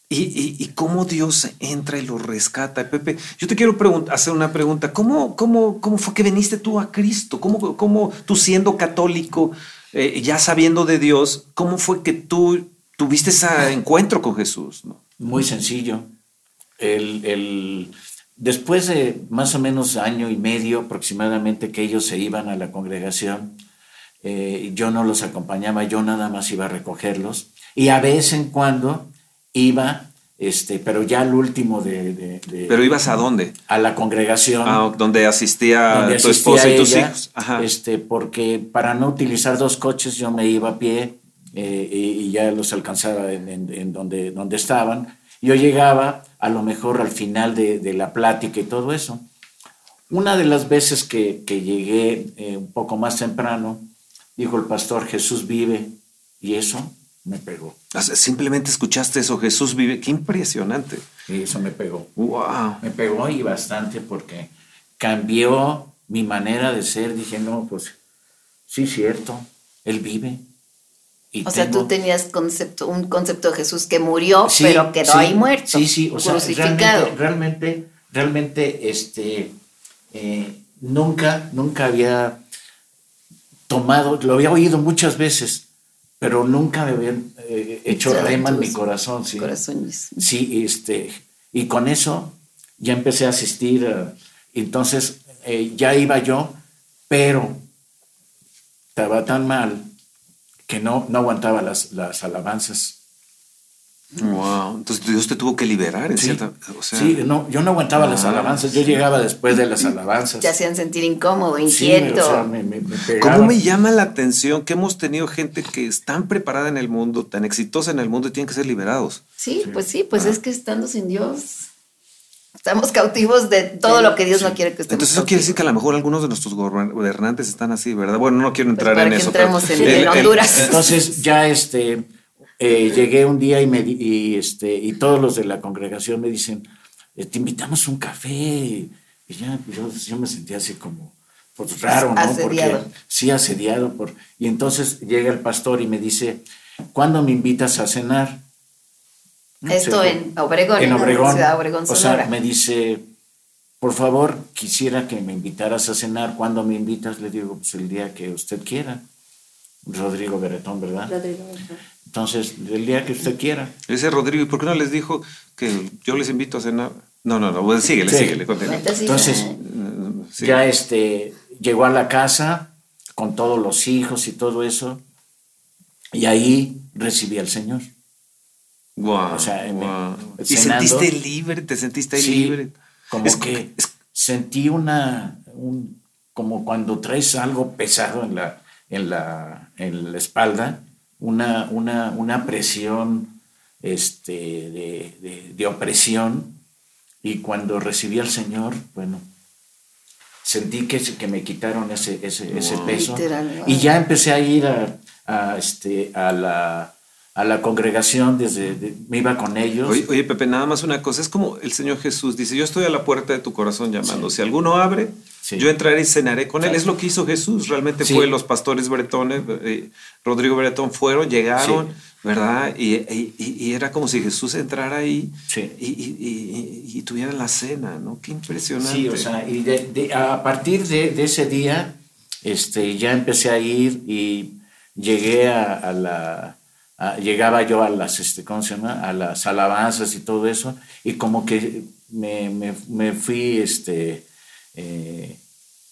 Y, cómo Dios entra y lo rescata. Pepe, yo te quiero hacer una pregunta. ¿Cómo, cómo, cómo fue que viniste tú a Cristo? ¿Cómo, cómo tú siendo católico, ya sabiendo de Dios, cómo fue que tú tuviste ese encuentro con Jesús? Muy sencillo. El, después de más o menos año y medio aproximadamente que ellos se iban a la congregación, eh, yo no los acompañaba, yo nada más iba a recogerlos. Y a vez en cuando iba este, pero ya al último de, ¿Pero ibas a dónde? A la congregación. Ah, donde asistía tu esposa y tus hijos. Este, porque para no utilizar dos coches yo me iba a pie eh, y, ya los alcanzaba en, donde, donde estaban. Yo llegaba a lo mejor al final de, la plática y todo eso. Una de las veces que, llegué eh, un poco más temprano, dijo el pastor, Jesús vive, y eso me pegó. Simplemente escuchaste eso, Jesús vive, qué impresionante. Y eso me pegó. Wow. Me pegó y bastante porque cambió mi manera de ser. Dije, no, pues sí, cierto, Él vive. O sea, tú tenías concepto, un concepto de Jesús que murió, pero quedó ahí muerto. Sí, sí, o crucificado. realmente, realmente, este, eh, nunca, nunca había tomado, lo había oído muchas veces, pero nunca me habían eh, hecho rema en mi corazón. Sí, sí este, y con eso ya empecé a asistir. Eh, entonces eh, ya iba yo, pero estaba tan mal que no, no aguantaba las, las alabanzas. Wow, entonces Dios te tuvo que liberar en sí, cierta. sí, no, yo no aguantaba las alabanzas, yo llegaba después de las alabanzas. Te hacían sentir incómodo, inquieto. ¿Cómo me llama la atención que hemos tenido gente que es tan preparada en el mundo, tan exitosa en el mundo y tienen que ser liberados? Sí, pues sí, pues es que estando sin Dios. Estamos cautivos de todo lo que Dios no quiere que estemos. Entonces, eso quiere decir que a lo mejor algunos de nuestros gobernantes están así, ¿verdad? Bueno, no quiero pues entrar en eso. Entremos en, Honduras. entonces, ya este eh, llegué un día y, me, y, este, y todos los de la congregación me dicen, eh, te invitamos a un café. Y ya, yo, me sentía así como, pues raro, ¿no? Asediado. Porque, sí, asediado. Por, y entonces llega el pastor y me dice, ¿cuándo me invitas a cenar? Esto en Obregón, en Obregón. Ciudad Obregón, O sea, me dice, por favor, quisiera que me invitaras a cenar. ¿Cuándo me invitas? Le digo, pues el día que usted quiera. Rodrigo Beretón, ¿verdad? Rodrigo Beretón. Entonces, el día que usted quiera. Ese Rodrigo, ¿y por qué no les dijo que yo les invito a cenar? No, no, no, pues síguele, síguele, Entonces, ya este, llegó a la casa con todos los hijos y todo eso, y ahí recibí al Señor. Wow, o sea, ¿Y sentiste libre? ¿Te sentiste libre? Como que sentí una, un, como cuando traes algo pesado en la, en la, en la espalda, una, una, una presión este, de, de, opresión. Y cuando recibí al Señor, bueno, sentí que, que me quitaron ese, ese, ese peso. Y ya empecé a ir a, a, este, a la a la congregación, desde me iba con ellos. Oye, Pepe, nada más una cosa, es como el Señor Jesús dice, yo estoy a la puerta de tu corazón llamando, si alguno abre, yo entraré y cenaré con él. Es lo que hizo Jesús, realmente fue los pastores bretones, eh, Rodrigo Bretón fueron, llegaron, ¿verdad? Y, era como si Jesús entrara ahí y, tuviera la cena, ¿no? Qué impresionante. Sí, o sea, y a partir de, ese día, este, ya empecé a ir y llegué a la Ah, llegaba yo a las, este, ¿cómo se llama? A las alabanzas y todo eso, y como que me, me, me fui este, eh,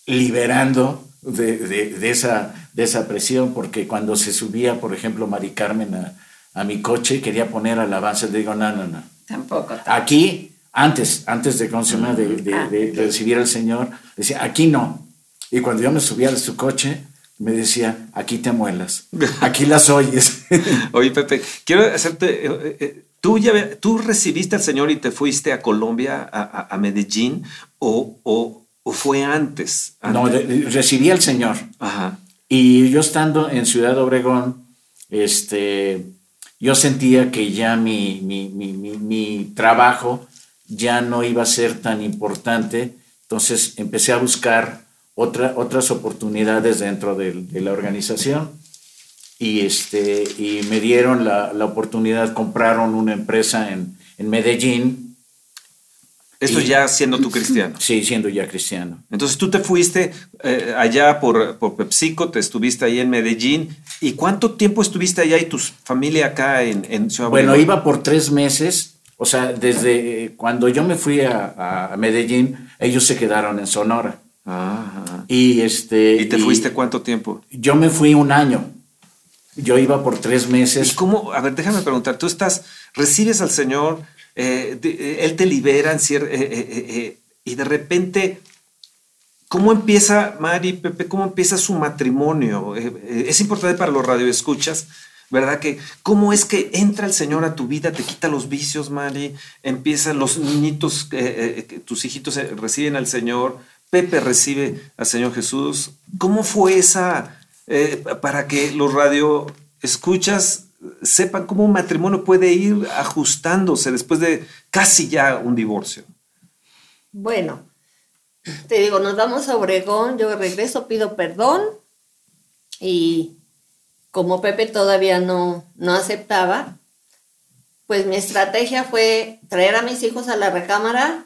liberando de, de, esa, de esa presión, porque cuando se subía, por ejemplo, Mari Carmen a, a mi coche, quería poner alabanzas, le digo, no, no, no. Tampoco. Aquí, antes, antes de, ¿cómo se llama? De, de, ah, de recibir al Señor, decía, aquí no. Y cuando yo me subía de su coche, me decía, aquí te muelas, aquí las oyes. Oye, Pepe, quiero hacerte, eh, eh, ¿tú, ya, ¿tú recibiste al Señor y te fuiste a Colombia, a, Medellín, o, o, fue antes, No, recibí al Señor. Ajá. Y yo estando en Ciudad Obregón, este, yo sentía que ya mi, mi, mi, mi trabajo ya no iba a ser tan importante, entonces empecé a buscar otras oportunidades dentro de, la organización y, este, y me dieron la, la oportunidad, compraron una empresa en, en Medellín. Esto ya siendo tú cristiano. Sí, siendo ya cristiano. Entonces tú te fuiste eh, allá por, por PepsiCo, te estuviste ahí en Medellín. ¿Y cuánto tiempo estuviste allá y tu familia acá en, en Ciudad Bueno, iba por tres meses. O sea, desde cuando yo me fui a, a Medellín, ellos se quedaron en Sonora. Y, este, ¿Y te fuiste cuánto tiempo? Yo me fui un año. Yo iba por tres meses. ¿Y cómo? A ver, déjame preguntar, tú estás, recibes al Señor, eh, él te libera en eh, y de repente, ¿cómo empieza, Mari, Pepe, cómo empieza su matrimonio? es importante para los radioescuchas, ¿verdad? Que cómo es que entra el Señor a tu vida, te quita los vicios, Mari, empiezan los niñitos, tus hijitos reciben al Señor, Pepe recibe al Señor Jesús. ¿Cómo fue esa, para que los radio escuchas sepan cómo un matrimonio puede ir ajustándose después de casi ya un divorcio. Bueno, te digo, nos vamos a Obregón, yo regreso, pido perdón y como Pepe todavía no, no aceptaba, pues mi estrategia fue traer a mis hijos a la recámara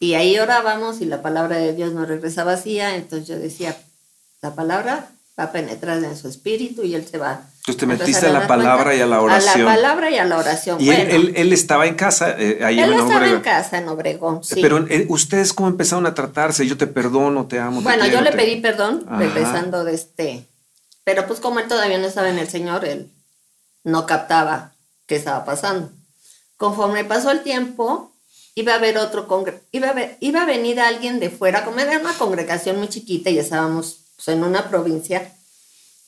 y ahí orábamos y la palabra de Dios nos regresa vacía, entonces yo decía, la palabra va a penetrar en su espíritu y él se va. Entonces te metiste a la palabra y a la oración. A la palabra y a la oración. Y él, estaba en casa eh, ahí él estaba en casa en Obregón, sí. Pero eh, ustedes cómo empezaron a tratarse, yo te perdono, te amo. Bueno, yo le pedí perdón regresando de este, pero pues como él todavía no estaba en el Señor, él no captaba qué estaba pasando. Conforme pasó el tiempo, iba a haber otro congre iba a, iba a venir alguien de fuera, como era una congregación muy chiquita y estábamos pues, en una provincia,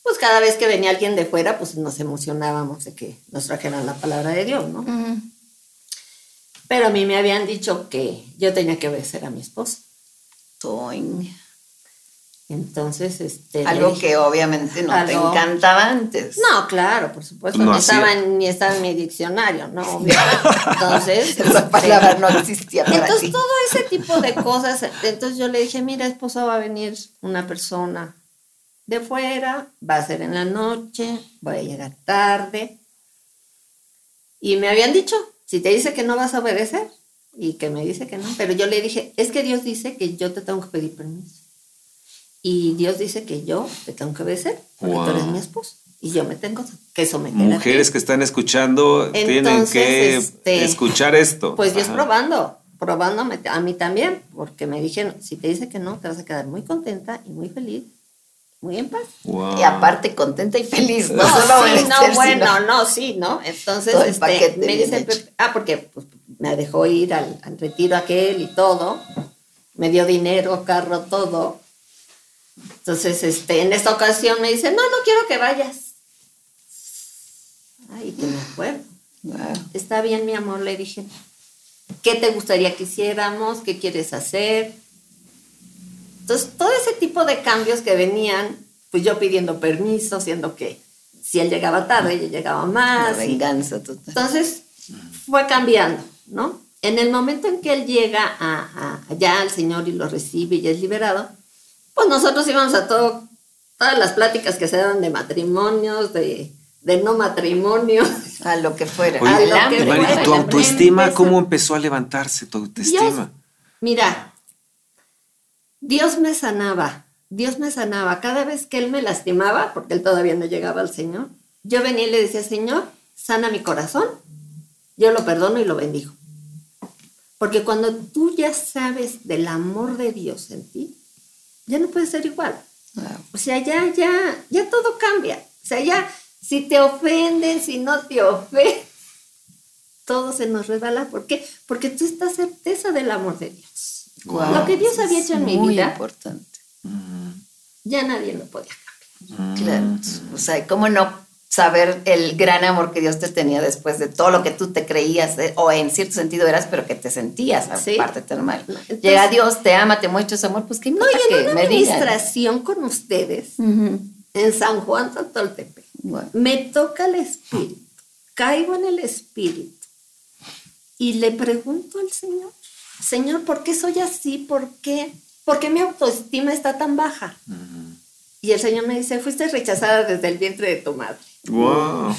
pues cada vez que venía alguien de fuera, pues nos emocionábamos de que nos trajeran la palabra de Dios, ¿no? Pero a mí me habían dicho que yo tenía que obedecer a mi esposo. Entonces, este. Algo que obviamente no te encantaba antes. No, claro, por supuesto. No, estaba en, ni estaba en mi diccionario, ¿no? Entonces. Esa este, palabra no existía. Para entonces, todo ese tipo de cosas. Entonces yo le dije, mira, esposa, va a venir una persona de fuera, va a ser en la noche, voy a llegar tarde. Y me habían dicho, si te dice que no vas a obedecer, y que me dice que no. Pero yo le dije, es que Dios dice que yo te tengo que pedir permiso. Y Dios dice que yo te tengo que obedecer porque tú eres mi esposo. Y yo me tengo que someter. Mujeres que están escuchando tienen que este, escuchar esto. Pues Dios probando, probando a mí también, porque me dijeron, si te dice que no, te vas a quedar muy contenta y muy feliz, muy en paz. Y aparte contenta y feliz, no, sí, no, bueno, no, sí, ¿no? Entonces, este, me dice, ah, porque pues, me dejó ir al, al retiro aquel y todo, me dio dinero, carro, todo entonces, este, en esta ocasión me dice, no, no quiero que vayas. Ay, que me acuerdo. Está bien, mi amor, le dije. ¿Qué te gustaría que hiciéramos? ¿Qué quieres hacer? Entonces, todo ese tipo de cambios que venían, pues yo pidiendo permiso, siendo que si él llegaba tarde, yo llegaba más. La venganza total. Entonces, fue cambiando, ¿no? En el momento en que él llega a, allá al Señor y lo recibe y es liberado, pues nosotros íbamos a todo, todas las pláticas que se dan de matrimonios, de, no matrimonio. A lo que fuera. ¿Tu autoestima cómo empezó a levantarse tu autoestima? mira, Dios me sanaba, Dios me sanaba. Cada vez que Él me lastimaba, porque Él todavía no llegaba al Señor, yo venía y le decía, Señor, sana mi corazón, yo lo perdono y lo bendigo. Porque cuando tú ya sabes del amor de Dios en ti, ya no puede ser igual. O sea, ya, ya, ya todo cambia. O sea, ya, si te ofenden, si no te ofenden, todo se nos resbala. ¿Por qué? Porque tú estás certeza del amor de Dios. lo que Dios había hecho en mi vida. importante. Ya nadie lo podía cambiar. Claro. O sea, ¿cómo no saber el gran amor que Dios te tenía después de todo lo que tú te creías, eh, o en cierto sentido eras, pero que te sentías aparte tan mal. Llega Dios, te ama, te muestra su amor, pues que no, y en una administración con ustedes, en San Juan Santoltepe, me toca el espíritu, caigo en el espíritu y le pregunto al Señor, Señor, ¿por qué soy así? ¿Por qué? ¿Por qué mi autoestima está tan baja? Y el Señor me dice, fuiste rechazada desde el vientre de tu madre. Wow.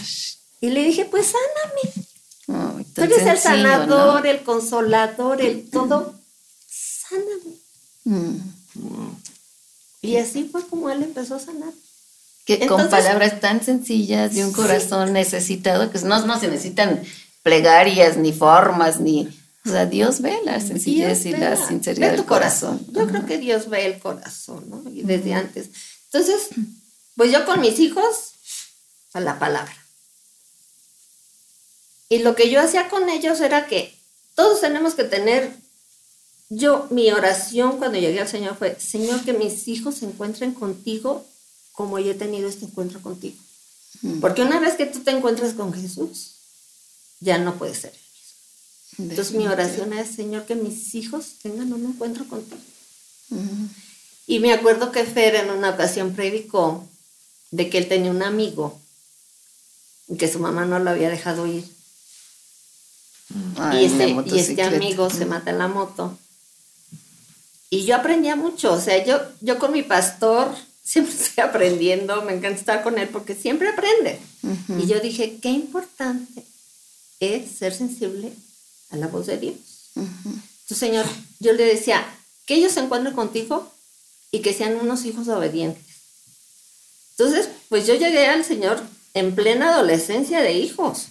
Y le dije, pues sáname. Tú eres el sanador, el consolador, el todo. Sáname. Mm. Y así fue como él empezó a sanar. Que con palabras tan sencillas de un corazón necesitado, que no, no se necesitan plegarias, ni formas, ni... O sea, Dios ve la sencillez y la sinceridad del corazón. Yo creo que Dios ve el corazón, ¿no? Y desde antes. Entonces, pues yo con mis hijos, a la palabra. Y lo que yo hacía con ellos era que todos tenemos que tener, yo, mi oración cuando llegué al Señor fue, Señor, que mis hijos se encuentren contigo como yo he tenido este encuentro contigo. Porque una vez que tú te encuentras con Jesús, ya no puede ser Entonces mi oración es, Señor, que mis hijos tengan un encuentro contigo. Y me acuerdo que Fer en una ocasión predicó de que él tenía un amigo que su mamá no lo había dejado ir. y, este, y este amigo se mata en la moto. Y yo aprendía mucho, o sea, yo, yo con mi pastor siempre estoy aprendiendo, me encanta estar con él porque siempre aprende. Y yo dije, qué importante es ser sensible a la voz de Dios. Entonces, Señor, yo le decía, que ellos se encuentren contigo y que sean unos hijos obedientes. Entonces, pues yo llegué al Señor en plena adolescencia de hijos.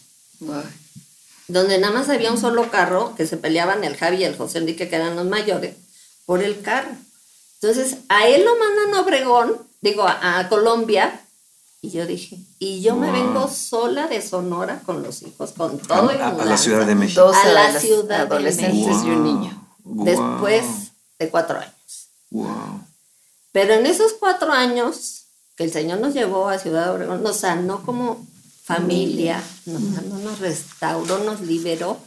Donde nada más había un solo carro que se peleaban el Javi y el José Enrique, que eran los mayores, por el carro. Entonces, a él lo mandan a Obregón, digo, a, Colombia, y yo dije, y yo me vengo sola de Sonora con los hijos, con todo. A, a, la Ciudad de México. a la ciudad adolescentes y un niño. Después de cuatro años. Pero en esos cuatro años que el Señor nos llevó a Ciudad Obregón, nos sanó como familia, nos sanó, nos restauró, nos liberó.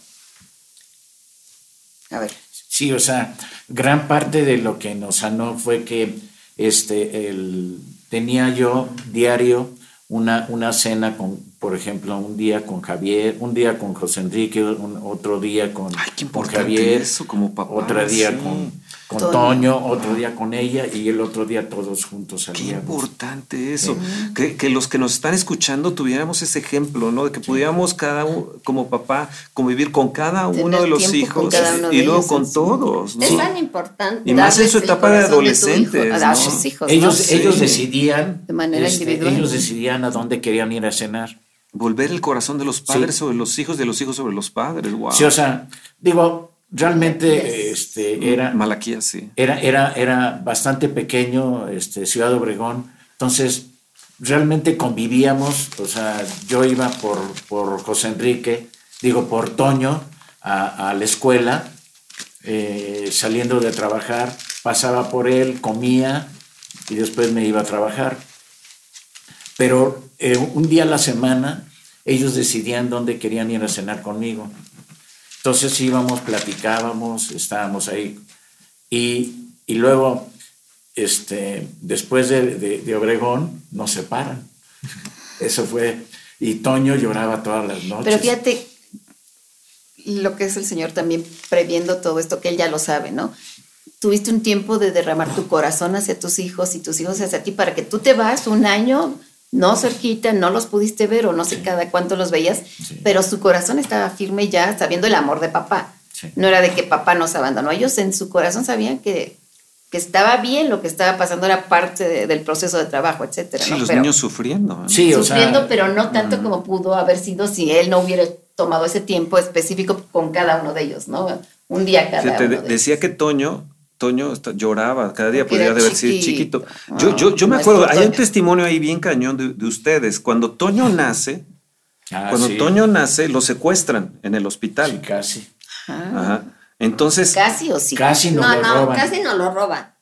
A ver. Sí, o sea, gran parte de lo que nos sanó fue que este, el, tenía yo diario una, una cena con, por ejemplo, un día con Javier, un día con José Enrique, otro día con, Javier, como papá, otro día con con Toño. otro día con ella y el otro día todos juntos salíamos. Qué importante eso, que, los que nos están escuchando tuviéramos ese ejemplo, ¿no? De que pudiéramos cada uno, como papá, convivir con cada uno de los hijos y luego con todos. Es tan importante. Y más en su etapa de adolescentes. ellos, ellos decidían, de manera este, individual. Ellos decidían a dónde querían ir a cenar. Volver el corazón de los padres sobre los hijos, de los hijos sobre los padres. Wow. Sí, o sea, digo, realmente este, era, Malaquía, sí. era, era, era bastante pequeño, este, Ciudad Obregón, entonces realmente convivíamos, o sea, yo iba por, por José Enrique, digo, por Toño, a, la escuela, eh, saliendo de trabajar, pasaba por él, comía y después me iba a trabajar. Pero eh, un día a la semana ellos decidían dónde querían ir a cenar conmigo. Entonces íbamos, platicábamos, estábamos ahí. Y, luego, este, después de, Obregón, nos separan. Eso fue. Y Toño lloraba todas las noches. Pero fíjate lo que es el Señor también previendo todo esto, que Él ya lo sabe, ¿no? Tuviste un tiempo de derramar tu corazón hacia tus hijos y tus hijos hacia ti para que tú te vas un año no cerquita, no los pudiste ver o no sé cada cuánto los veías, pero su corazón estaba firme ya sabiendo el amor de papá. No era de que papá nos abandonó, ellos en su corazón sabían que, que estaba bien lo que estaba pasando, era parte del proceso de trabajo, etcétera. Sí, los niños sufriendo. Sí, sufriendo, pero no tanto como pudo haber sido si él no hubiera tomado ese tiempo específico con cada uno de ellos, ¿no? Un día cada uno. decía que Toño Toño lloraba, cada día podía haber sido chiquito. Yo, yo, yo me acuerdo, hay un testimonio ahí bien cañón de, ustedes. Cuando Toño nace, ah, cuando Toño nace, lo secuestran en el hospital. casi. Ajá. Entonces. Casi o sí. Casi no, no, lo roban. casi no lo roban.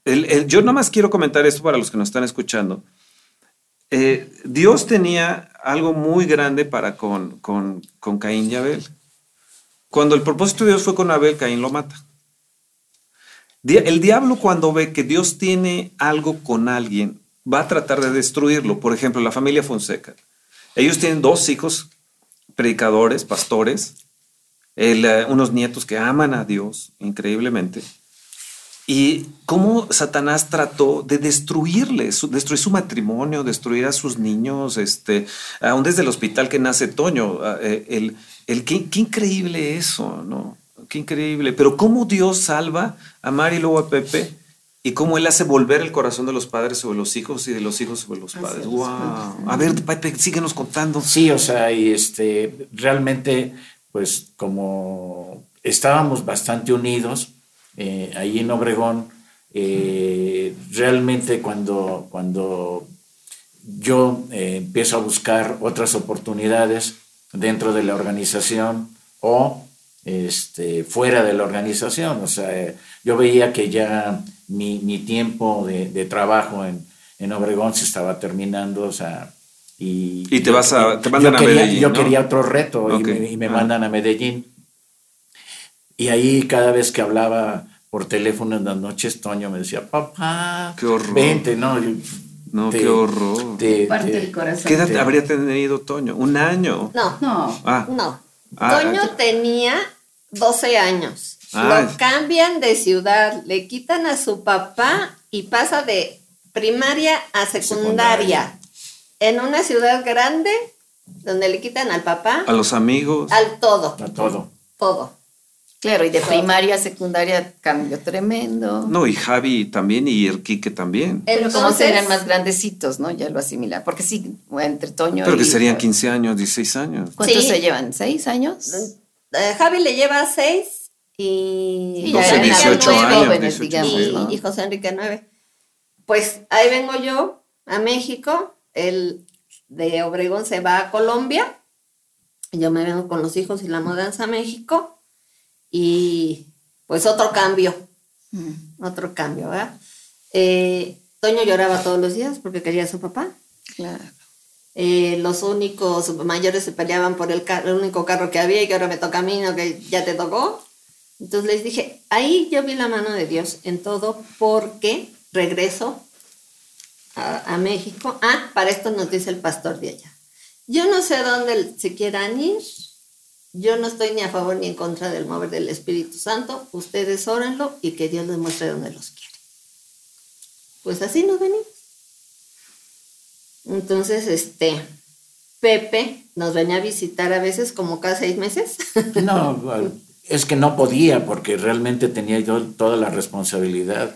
yo nada más quiero comentar esto para los que nos están escuchando. Eh, Dios tenía algo muy grande para con, con, con Caín y Abel. Cuando el propósito de Dios fue con Abel, Caín lo mata. El diablo cuando ve que Dios tiene algo con alguien, va a tratar de destruirlo. Por ejemplo, la familia Fonseca. Ellos tienen dos hijos, predicadores, pastores, eh, unos nietos que aman a Dios increíblemente. Y cómo Satanás trató de destruirles, destruir su matrimonio, destruir a sus niños, este, aún desde el hospital que nace Toño. Eh, el, el, qué, qué increíble eso, ¿no? Qué increíble. Pero cómo Dios salva a Mari y luego a Pepe y cómo Él hace volver el corazón de los padres sobre los hijos y de los hijos sobre los padres. wow. A ver, Pepe, síguenos contando. Sí, o sea, y este, realmente, pues como estábamos bastante unidos eh, ahí en Obregón, eh, realmente cuando, cuando yo eh, empiezo a buscar otras oportunidades, dentro de la organización o este, fuera de la organización. O sea, yo veía que ya mi, mi tiempo de, de trabajo en, en, Obregón se estaba terminando, o sea, y... Y te vas a, te mandan yo a quería, Medellín, Yo ¿no? quería otro reto y me, y me Ah. mandan a Medellín. Y ahí cada vez que hablaba por teléfono en las noches, Toño me decía, papá, Qué horror. vente, ¿no? yo- No, te- qué horror. te- Parte te- del corazón. ¿Qué edad Te- habría tenido Toño? Un año. No, No. Ah, no. Ah, Toño ah, tenía 12 años. Ah. Lo cambian de ciudad, le quitan a su papá y pasa de primaria a secundaria. En una ciudad grande donde le quitan al papá, a los amigos. al todo, a todo. todo. Claro, y de primaria a secundaria cambio tremendo. No, y Javi también y el Quique también. Pero como serían más grandecitos, ¿no? Ya lo asimila. Porque sí, entre Toño Pero que y- serían 15 años, 16 años. ¿Cuántos Sí. se llevan? ¿Seis años? eh, Javi le lleva 6 y, Enrique dieciocho nueve, años, jóvenes, 18, digamos, y, ¿no? y José Enrique 9. Pues ahí vengo yo a México, el de Obregón se va a Colombia, yo me vengo con los hijos y la mudanza a México y pues otro cambio, Mm, otro cambio, ¿verdad? Eh, Toño lloraba todos los días porque quería a su papá. claro. Eh, los únicos mayores se peleaban por el, carro, el único carro que había y que ahora me toca a mí, no que ya te tocó. Entonces les dije, ahí yo vi la mano de Dios en todo porque regreso a, a México. Ah, para esto nos dice el pastor de allá. Yo no sé dónde se quieran ir. Yo no estoy ni a favor ni en contra del mover del Espíritu Santo. Ustedes órenlo y que Dios les muestre dónde los quiere. Pues así nos venimos. Entonces, este, Pepe nos venía a visitar a veces como cada seis meses. No, es que no podía porque realmente tenía yo toda la responsabilidad.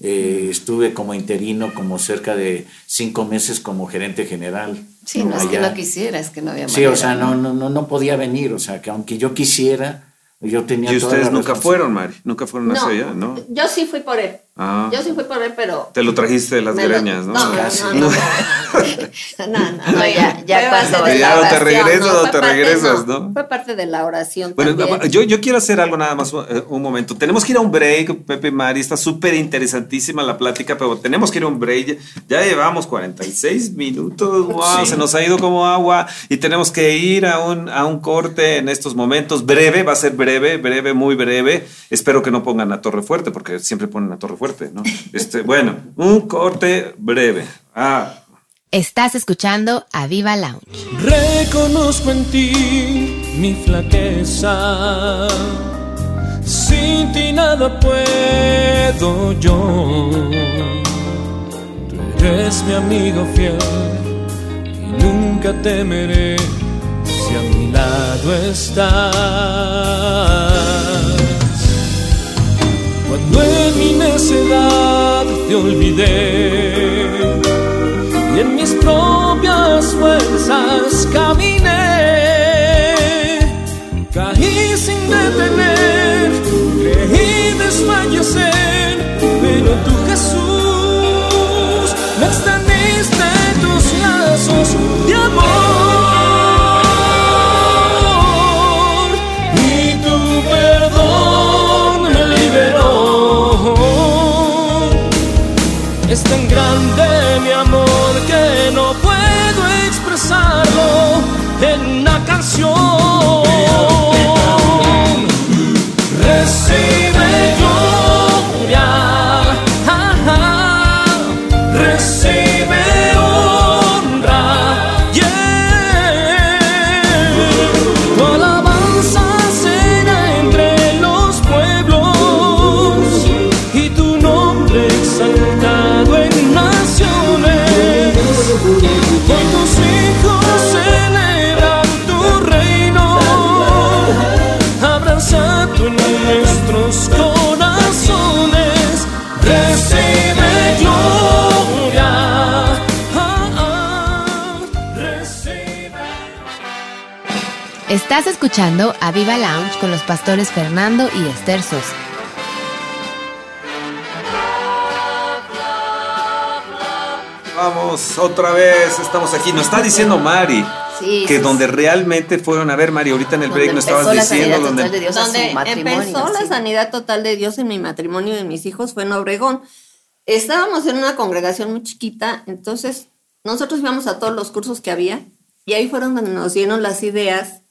Eh, estuve como interino como cerca de cinco meses como gerente general. Sí, no es que no quisiera, es que no había Sí, o sea, no, no, no, no podía venir. O sea, que aunque yo quisiera, yo tenía Y toda ustedes la nunca fueron, Mari. Nunca fueron hacia allá, ¿no? yo sí fui por él. Ah. Yo sí fui por él, pero... Te lo trajiste de las lo- greñas, ¿no? No, no, Casi. no, no, no, no, no, No, ya- ya de Ya la no te regresas o Fue te parte- regresas, ¿no? Fue parte de la oración Bueno, también. yo, yo quiero hacer algo nada más eh, un momento. Tenemos que ir a un break, Pepe y Mari. Está súper interesantísima la plática, pero tenemos que ir a un break. Ya llevamos 46 minutos. Wow, Sí. se nos ha ido como agua y tenemos que ir a un, a un corte en estos momentos. Breve, va a ser breve, breve, muy breve. Espero que no pongan a Torre Fuerte, porque siempre ponen a Torre Fuerte, ¿no? Este, bueno, un corte breve. Ah, Estás escuchando a Viva Lounge. Reconozco en ti mi flaqueza. Sin ti nada puedo yo. Tú eres mi amigo fiel y nunca temeré si a mi lado estás. Cuando en mi necedad te olvidé y en mis propias fuerzas caminé. Estás escuchando a Viva Lounge con los pastores Fernando y Esther Sosa. vamos, otra vez estamos aquí. Nos está diciendo Mari. que donde realmente fueron a ver, María, ahorita en el break nos estabas diciendo donde, de donde empezó la sanidad total de Dios en mi matrimonio y de mis hijos fue en Obregón. Estábamos en una congregación muy chiquita, entonces nosotros íbamos a todos los cursos que había y ahí fueron donde nos dieron las ideas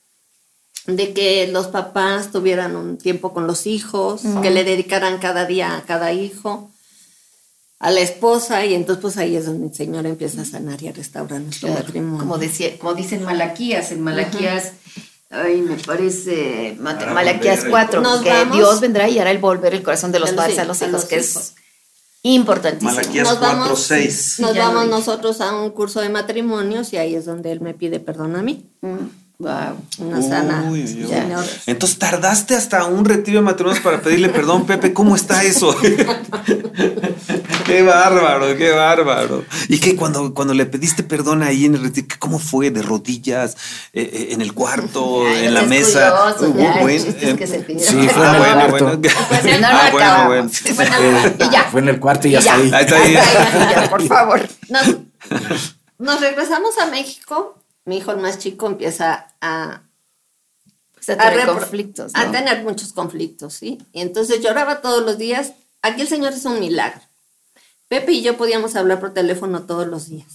de que los papás tuvieran un tiempo con los hijos, que le dedicaran cada día a cada hijo, a la esposa, y entonces pues ahí es donde el Señor empieza a sanar y a restaurar nuestro matrimonio. Como, decía, como dicen Malaquías, en Malaquías, ay, me parece, Malaquías 4, que Dios vendrá y hará el volver el corazón de los padres a los hijos, que es importantísimo. Malaquías 4, 6. Nos vamos nosotros a un curso de matrimonios y ahí es donde Él me pide perdón a mí. Wow, una sana. Entonces tardaste hasta un retiro de matrimonios para pedirle perdón, Pepe. ¿Cómo está eso? qué bárbaro, qué bárbaro. Y que cuando, cuando le pediste perdón ahí en el retiro, ¿cómo fue? ¿De rodillas? Eh, eh, ¿En el cuarto? ¿En la mesa? sí, fue bueno, bueno. Pues no, ah, bueno, bueno. Y ya. Fue en el cuarto y ya, está ahí. Ahí está ahí. por favor. nos regresamos a México mi hijo el más chico empieza a, pues, a tener conflictos. A tener muchos conflictos, ¿sí? Y entonces lloraba todos los días. Aquí el Señor es un milagro. Pepe y yo podíamos hablar por teléfono todos los días.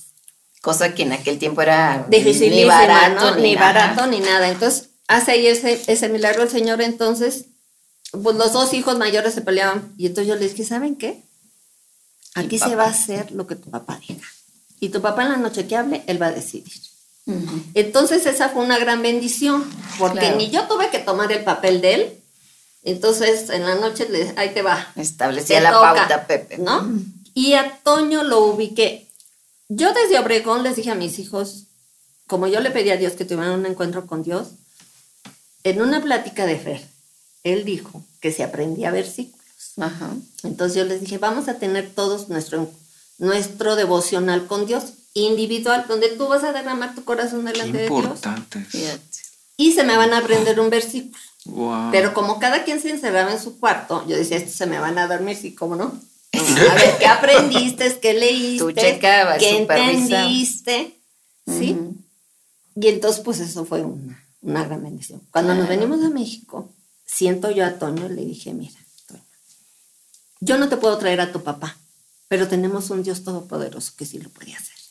Cosa que en aquel tiempo era ni barato, ni, barato ni nada. Entonces, hace ahí ese, ese milagro el Señor. Entonces, pues los dos hijos mayores se peleaban. Y entonces yo les dije, ¿saben qué? Aquí se va a hacer lo que tu papá diga. Y tu papá en la noche que hable, él va a decidir. Entonces esa fue una gran bendición, porque ni yo tuve que tomar el papel de él. Entonces en la noche le, ahí te va. Establecía la pauta, Pepe. ¿No? Y a Toño lo ubiqué. Yo desde Obregón les dije a mis hijos, como yo le pedí a Dios que tuvieran un encuentro con Dios, en una plática de Fer, él dijo que se aprendía versículos. Entonces yo les dije, vamos a tener todos nuestro, nuestro devocional con Dios individual, donde tú vas a derramar tu corazón delante de Dios. Y se me van a aprender un versículo. Pero como cada quien se encerraba en su cuarto, yo decía, esto se me van a dormir, sí, ¿cómo no? A ver, ¿qué aprendiste? ¿Qué leíste? ¿Qué entendiste? ¿Sí? Y entonces, pues eso fue una, una gran bendición. Cuando nos venimos a México, siento yo a Toño, le dije, mira, Toño, yo no te puedo traer a tu papá, pero tenemos un Dios todopoderoso que sí lo puede hacer.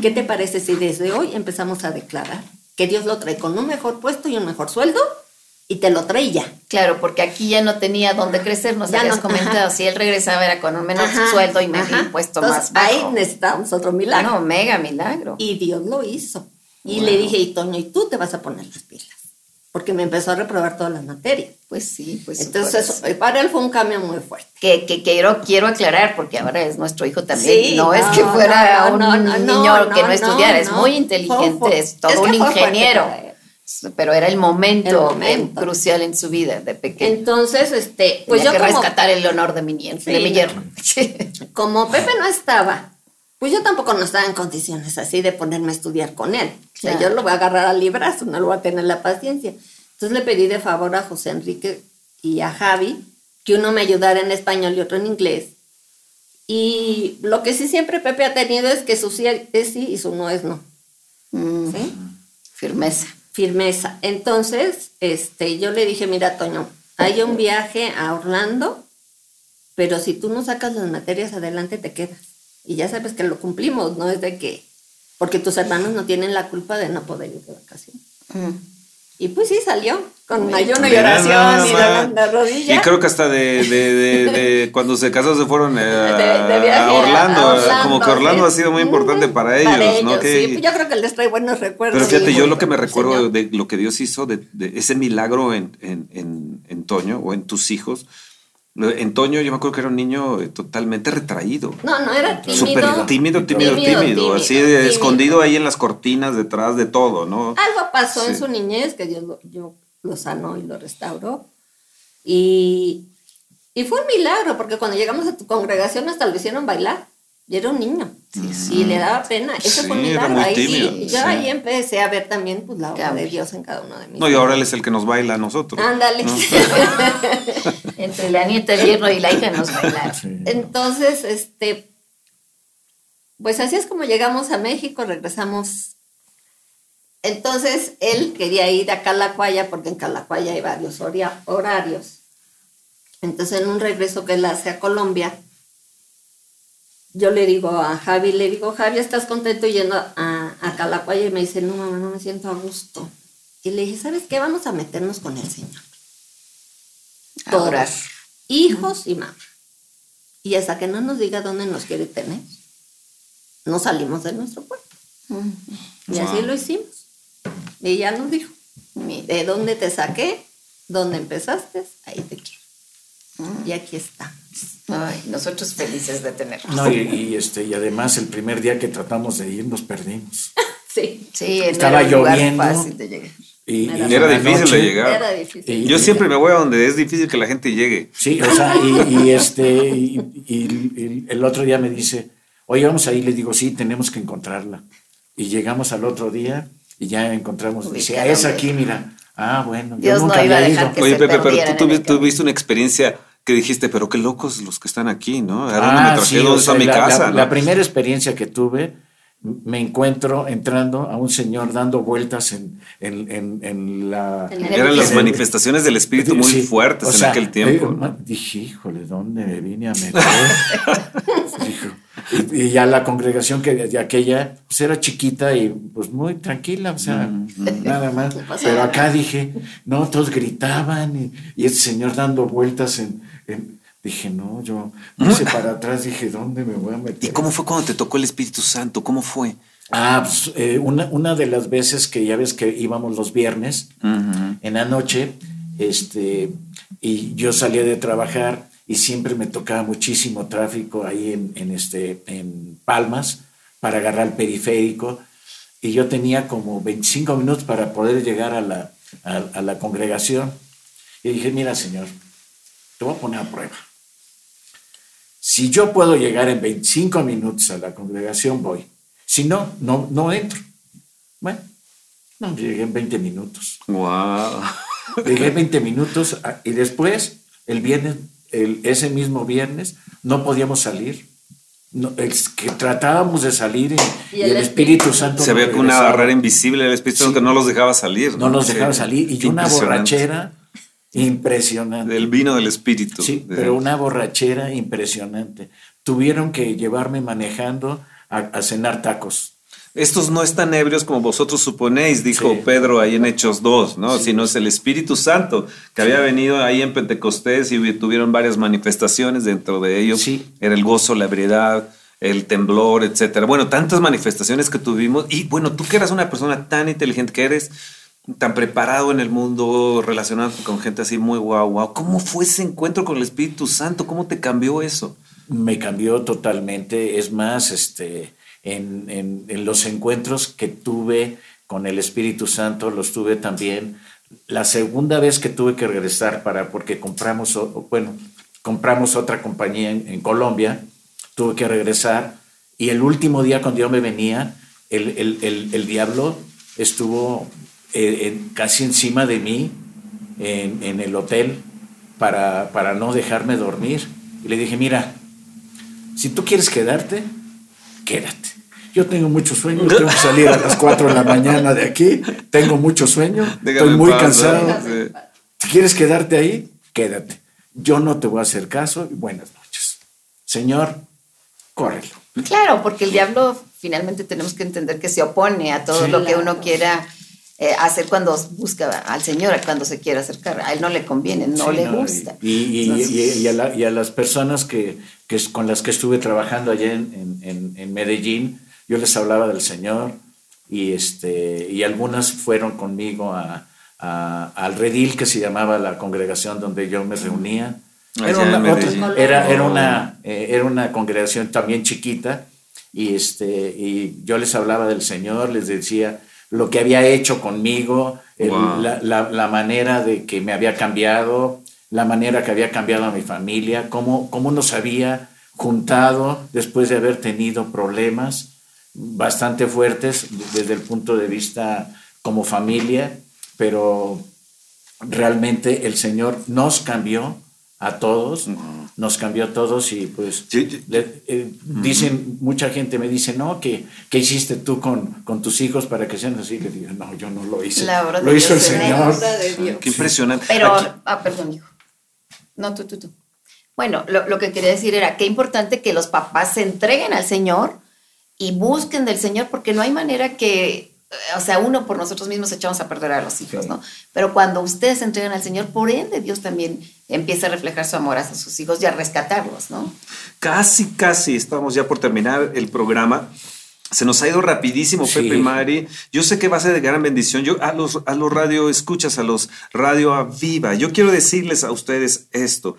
¿Qué te parece si desde hoy empezamos a declarar que Dios lo trae con un mejor puesto y un mejor sueldo? Y te lo trae ya. Claro, porque aquí ya no tenía dónde crecer, nos ya habías comentado. Si él regresaba era con un menor sueldo y un puesto más bajo. Ahí necesitamos otro milagro. No, mega milagro. Y Dios lo hizo. Y le dije, y Toño, y tú te vas a poner las pilas porque me empezó a reprobar todas las materias. Pues sí, pues Entonces, para él fue un cambio muy fuerte. Que, que quiero, quiero aclarar, porque ahora es nuestro hijo también. no, es que fuera un niño que no estudiara, es muy inteligente, es todo un ingeniero. Pero era el momento, crucial en su vida de pequeño. Entonces, este, pues yo que rescatar el honor de mi, de mi yerno. Como Pepe no estaba, pues yo tampoco no estaba en condiciones así de ponerme a estudiar con él. O sea, yo lo voy a agarrar al librazo, no lo voy a tener la paciencia. Entonces le pedí de favor a José Enrique y a Javi que uno me ayudara en español y otro en inglés. Y lo que sí siempre Pepe ha tenido es que su sí es sí y su no es no. Mm. ¿Sí? Firmeza. Firmeza. Entonces, este, yo le dije, mira, Toño, hay un viaje a Orlando, pero si tú no sacas las materias adelante, te quedas. Y ya sabes que lo cumplimos, no es de que porque tus hermanos no tienen la culpa de no poder ir de vacaciones. Mm. Y pues sí, salió con ayuno y oración y la, rodilla. Y creo que hasta de, de, de, cuando se casó se fueron eh, a, Orlando, Como que Orlando ha sido muy importante para ellos, ¿no? sí, yo creo que les trae buenos recuerdos. Pero fíjate, yo lo que me recuerdo de lo que Dios hizo, de, ese milagro en, en, en, en Toño o en tus hijos, en Toño yo me acuerdo que era un niño eh, totalmente retraído. No, no era tímido. Súper tímido, tímido, tímido, así escondido ahí en las cortinas, detrás de todo, ¿no? Algo pasó en su niñez que Dios lo, yo lo sanó y lo restauró. Y, y fue un milagro, porque cuando llegamos a tu congregación hasta lo hicieron bailar. Y era un niño. Sí, Y le daba pena. Eso fue un milagro. Ahí, yo ahí empecé a ver también pues, la obra de Dios en cada uno de mis. No, y ahora él es el que nos baila a nosotros. Ándale. Entre la nieta, el hierro y la hija nos baila. Entonces, este. Pues así es como llegamos a México, regresamos. Entonces él quería ir a Calacuaya porque en Calacuaya hay varios horarios. Entonces en un regreso que él hace a Colombia, yo le digo a Javi, le digo, Javi, ¿estás contento yendo a, a Calacuaya? Y me dice, no, mamá, no me siento a gusto. Y le dije, ¿sabes qué? Vamos a meternos con el Señor. Todos, hijos y mamá. Y hasta que no nos diga dónde nos quiere tener, no salimos de nuestro pueblo. Y así lo hicimos. Y ella nos dijo, ¿de dónde te saqué? ¿Dónde empezaste? Ahí te quiero. Y aquí está. Ay, nosotros felices de tenerlos. No, y, este, y además el primer día que tratamos de ir nos perdimos. sí. Sí, estaba lloviendo. Fácil de llegar. Y, era, difícil de llegar. Era difícil. Yo siempre me voy a donde es difícil que la gente llegue. Sí, o sea, y, este, y, el otro día me dice, oye, vamos ahí, le digo, sí, tenemos que encontrarla. Y llegamos al otro día y ya encontramos, dice, ah, es aquí, mira. Ah, bueno, Dios yo nunca no iba había ido. Oye, Pepe, pero tú tuviste una experiencia que dijiste, pero qué locos los que están aquí, ¿no? Ahora ah, sí, a mi casa. La, primera experiencia que tuve, me encuentro entrando a un señor dando vueltas en, en, en, la... Eran las manifestaciones del espíritu muy fuertes en aquel tiempo. Eh, dije, híjole, ¿dónde me vine a meter? Dijo, y, ya la congregación que de aquella pues era chiquita y pues muy tranquila, o sea, nada más. Pero acá dije, no, todos gritaban y, y este señor dando vueltas en, dije, no, yo hice para atrás, dije, ¿dónde me voy a meter? ¿Y cómo fue cuando te tocó el Espíritu Santo? ¿Cómo fue? Ah, pues, eh, una, una, de las veces que ya ves que íbamos los viernes en la noche, este, y yo salía de trabajar y siempre me tocaba muchísimo tráfico ahí en, este, en Palmas para agarrar el periférico y yo tenía como 25 minutos para poder llegar a la, a, la congregación. Y dije, mira señor, te voy a poner a prueba. Si yo puedo llegar en 25 minutos a la congregación, voy. Si no, no, no entro. Bueno, no, llegué en 20 minutos. Wow. Llegué en 20 minutos y después, el viernes, ese mismo viernes no podíamos salir. No, es que tratábamos de salir y, el, Espíritu, Santo. Se ve que una barrera invisible del Espíritu Santo que no los dejaba salir. No, nos dejaba salir. Y una borrachera impresionante. El vino del Espíritu. Sí, pero una borrachera impresionante. Tuvieron que llevarme manejando a cenar tacos. Estos no están ebrios como vosotros suponéis, dijo Pedro ahí en Hechos 2, ¿no? Sino es el Espíritu Santo que había venido ahí en Pentecostés y tuvieron varias manifestaciones dentro de ellos. Era el gozo, la ebriedad, el temblor, etcétera. Bueno, tantas manifestaciones que tuvimos. Y bueno, tú que eras una persona tan inteligente que eres, tan preparado en el mundo, relacionado con gente así muy guau, guau. ¿Cómo fue ese encuentro con el Espíritu Santo? ¿Cómo te cambió eso? Me cambió totalmente. Es más, este en, los encuentros que tuve con el Espíritu Santo, los tuve también. La segunda vez que tuve que regresar para, porque compramos, bueno, compramos otra compañía en, Colombia, tuve que regresar. Y el último día cuando yo me venía, el, diablo estuvo eh, casi encima de mí en, el hotel para, para no dejarme dormir. Y le dije, mira, si tú quieres quedarte, quédate. Yo tengo mucho sueño, tengo que salir a las 4 de la mañana de aquí, tengo mucho sueño, estoy muy cansado. Si quieres quedarte ahí, quédate. Yo no te voy a hacer caso y buenas noches. Señor, córrelo. Claro, porque el diablo finalmente tenemos que entender que se opone a todo lo que uno quiera eh, hacer cuando busca al Señor, cuando se quiere acercar. A él no le conviene, no le gusta. Y, a las personas que, con las que estuve trabajando allá en Medellín, yo les hablaba del Señor y, este, y algunas fueron conmigo a, al redil que se llamaba la congregación donde yo me reunía. Era una, era, una, eh, era una congregación también chiquita y, este, y yo les hablaba del Señor, les decía lo que había hecho conmigo, la, la, manera de que me había cambiado, la manera que había cambiado a mi familia, cómo, cómo nos había juntado después de haber tenido problemas bastante fuertes desde el punto de vista como familia, pero realmente el Señor nos cambió a todos, nos cambió a todos y pues eh, dicen, mucha gente me dice, no, ¿qué, qué hiciste tú con, con, tus hijos para que sean así? Le digo, no, yo no lo hice. lo hizo el Señor. Qué impresionante. Pero, ah, perdón, hijo. No, tú, tú, tú. Bueno, lo, lo, que quería decir era qué importante que los papás se entreguen al Señor y busquen del Señor, porque no hay manera que o sea, uno por nosotros mismos echamos a perder a los hijos, ¿no? Pero cuando ustedes se entregan al Señor, por ende Dios también empieza a reflejar su amor a sus hijos y a rescatarlos, ¿no? Casi, casi estamos ya por terminar el programa. Se nos ha ido rapidísimo, Pepe y Mari. Yo sé que va a ser de gran bendición. Yo a los, a los radio escuchas, a los radio aviva. Yo quiero decirles a ustedes esto.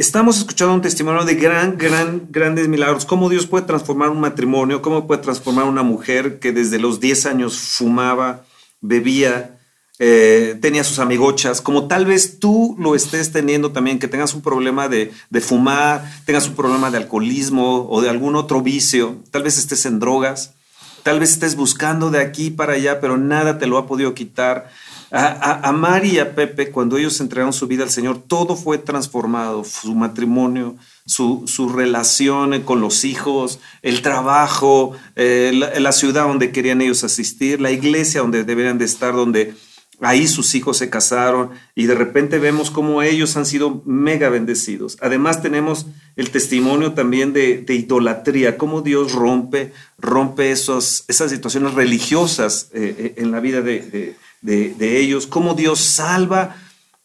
Estamos escuchando un testimonio de gran, gran, grandes milagros. Cómo Dios puede transformar un matrimonio, cómo puede transformar una mujer que desde los 10 años fumaba, bebía, eh, tenía sus amigochas, como tal vez tú lo estés teniendo también, que tengas un problema de, de, fumar, tengas un problema de alcoholismo o de algún otro vicio, tal vez estés en drogas, tal vez estés buscando de aquí para allá, pero nada te lo ha podido quitar. A, a, Mari y a Pepe, cuando ellos entregaron su vida al Señor, todo fue transformado, su matrimonio, su, su relación con los hijos, el trabajo, eh, la, ciudad donde querían ellos asistir, la iglesia donde deberían de estar, donde ahí sus hijos se casaron y de repente vemos cómo ellos han sido mega bendecidos. Además tenemos el testimonio también de, idolatría, cómo Dios rompe, rompe esas situaciones religiosas eh, eh, en la vida de de, ellos, cómo Dios salva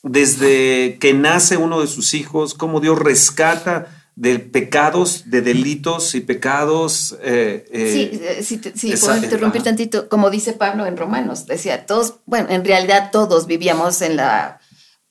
desde que nace uno de sus hijos, cómo Dios rescata de pecados, de delitos y pecados. Eh, eh, sí, sí, sí puedo interrumpir tantito. Como dice Pablo en Romanos, decía, todos, bueno, en realidad todos vivíamos en la,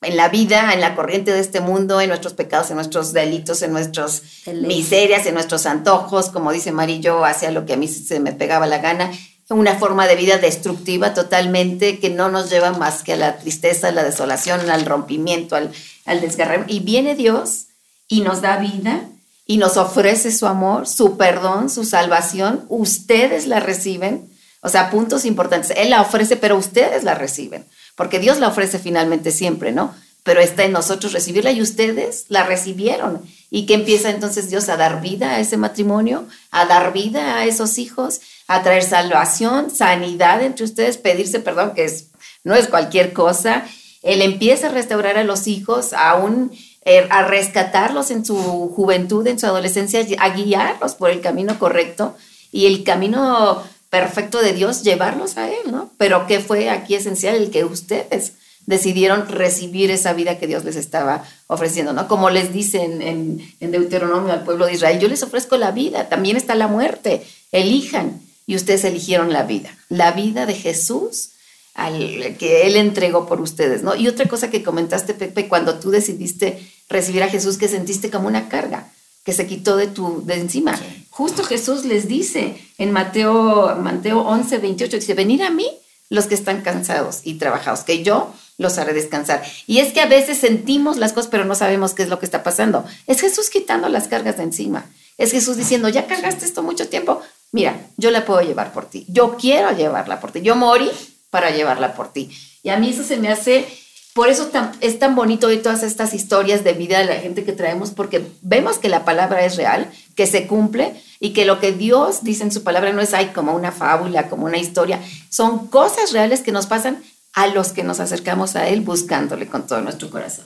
en la vida, en la corriente de este mundo, en nuestros pecados, en nuestros delitos, en nuestras miserias, en nuestros antojos, como dice Marillo, hacía lo que a mí se me pegaba la gana una forma de vida destructiva totalmente que no nos lleva más que a la tristeza, a la desolación, al rompimiento, al, al desgarramiento. Y viene Dios y nos da vida y nos ofrece su amor, su perdón, su salvación. Ustedes la reciben. O sea, puntos importantes. Él la ofrece, pero ustedes la reciben. Porque Dios la ofrece finalmente siempre, ¿no? Pero está en nosotros recibirla y ustedes la recibieron. ¿Y que empieza entonces Dios a dar vida a ese matrimonio, a dar vida a esos hijos? a traer salvación, sanidad entre ustedes, pedirse perdón, que es, no es cualquier cosa. Él empieza a restaurar a los hijos, aún eh, a rescatarlos en su juventud, en su adolescencia, a guiarlos por el camino correcto y el camino perfecto de Dios, llevarlos a Él, ¿no? Pero ¿qué fue aquí esencial? El que ustedes decidieron recibir esa vida que Dios les estaba ofreciendo, ¿no? Como les dice en, en Deuteronomio al pueblo de Israel, yo les ofrezco la vida, también está la muerte, elijan y ustedes eligieron la vida, la vida de Jesús al que él entregó por ustedes, ¿no? Y otra cosa que comentaste, Pepe, cuando tú decidiste recibir a Jesús, que sentiste como una carga que se quitó de tu de encima. Justo Jesús les dice en Mateo Mateo 11, 28 dice, "Venid a mí los que están cansados y trabajados, que yo los haré descansar." Y es que a veces sentimos las cosas, pero no sabemos qué es lo que está pasando. Es Jesús quitando las cargas de encima. Es Jesús diciendo, "Ya cargaste esto mucho tiempo, mira, yo la puedo llevar por ti, yo quiero llevarla por ti, yo morí para llevarla por ti. Y a mí eso se me hace, por eso es tan bonito hoy todas estas historias de vida de la gente que traemos, porque vemos que la palabra es real, que se cumple y que lo que Dios dice en su palabra no es ahí como una fábula, como una historia, son cosas reales que nos pasan a los que nos acercamos a Él buscándole con todo nuestro corazón.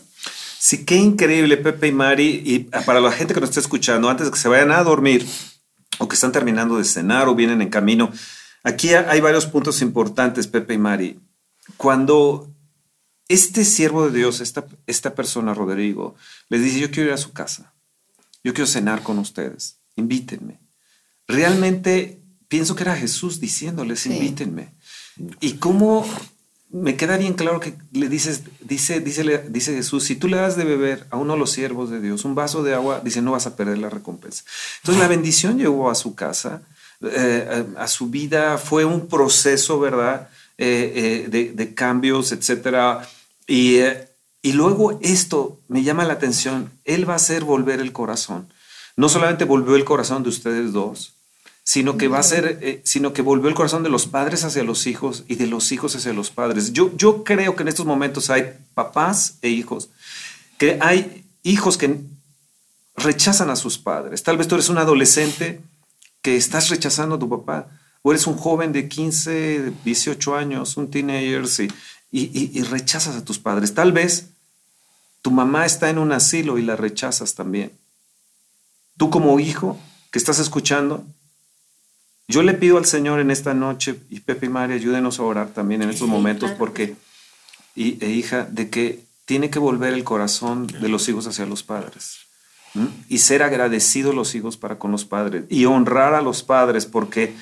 Sí, qué increíble, Pepe y Mari. Y para la gente que nos está escuchando, antes de que se vayan a dormir, o que están terminando de cenar o vienen en camino. Aquí hay varios puntos importantes, Pepe y Mari. Cuando este siervo de Dios, esta, esta persona, Rodrigo, les dice, yo quiero ir a su casa, yo quiero cenar con ustedes, invítenme. Realmente pienso que era Jesús diciéndoles, invítenme. Y cómo me queda bien claro que le dices, dice, dice, dice Jesús, si tú le das de beber a uno de los siervos de Dios un vaso de agua, dice, no vas a perder la recompensa. Entonces la bendición llegó a su casa, eh, a, su vida, fue un proceso, ¿verdad? Eh, eh, de, cambios, etcétera. Y, y luego esto me llama la atención, Él va a hacer volver el corazón. No solamente volvió el corazón de ustedes dos, sino que va a ser, eh, sino que volvió el corazón de los padres hacia los hijos y de los hijos hacia los padres. Yo, yo creo que en estos momentos hay papás e hijos, que hay hijos que rechazan a sus padres. Tal vez tú eres un adolescente que estás rechazando a tu papá. O eres un joven de 15, 18 años, un teenager, y, y rechazas a tus padres. Tal vez tu mamá está en un asilo y la rechazas también. Tú como hijo que estás escuchando, yo le pido al Señor en esta noche, y Pepe y María, ayúdenos a orar también en estos momentos, porque, y, e hija, de que tiene que volver el corazón de los hijos hacia los padres. Y ser agradecidos los hijos para con los padres. Y honrar a los padres, porque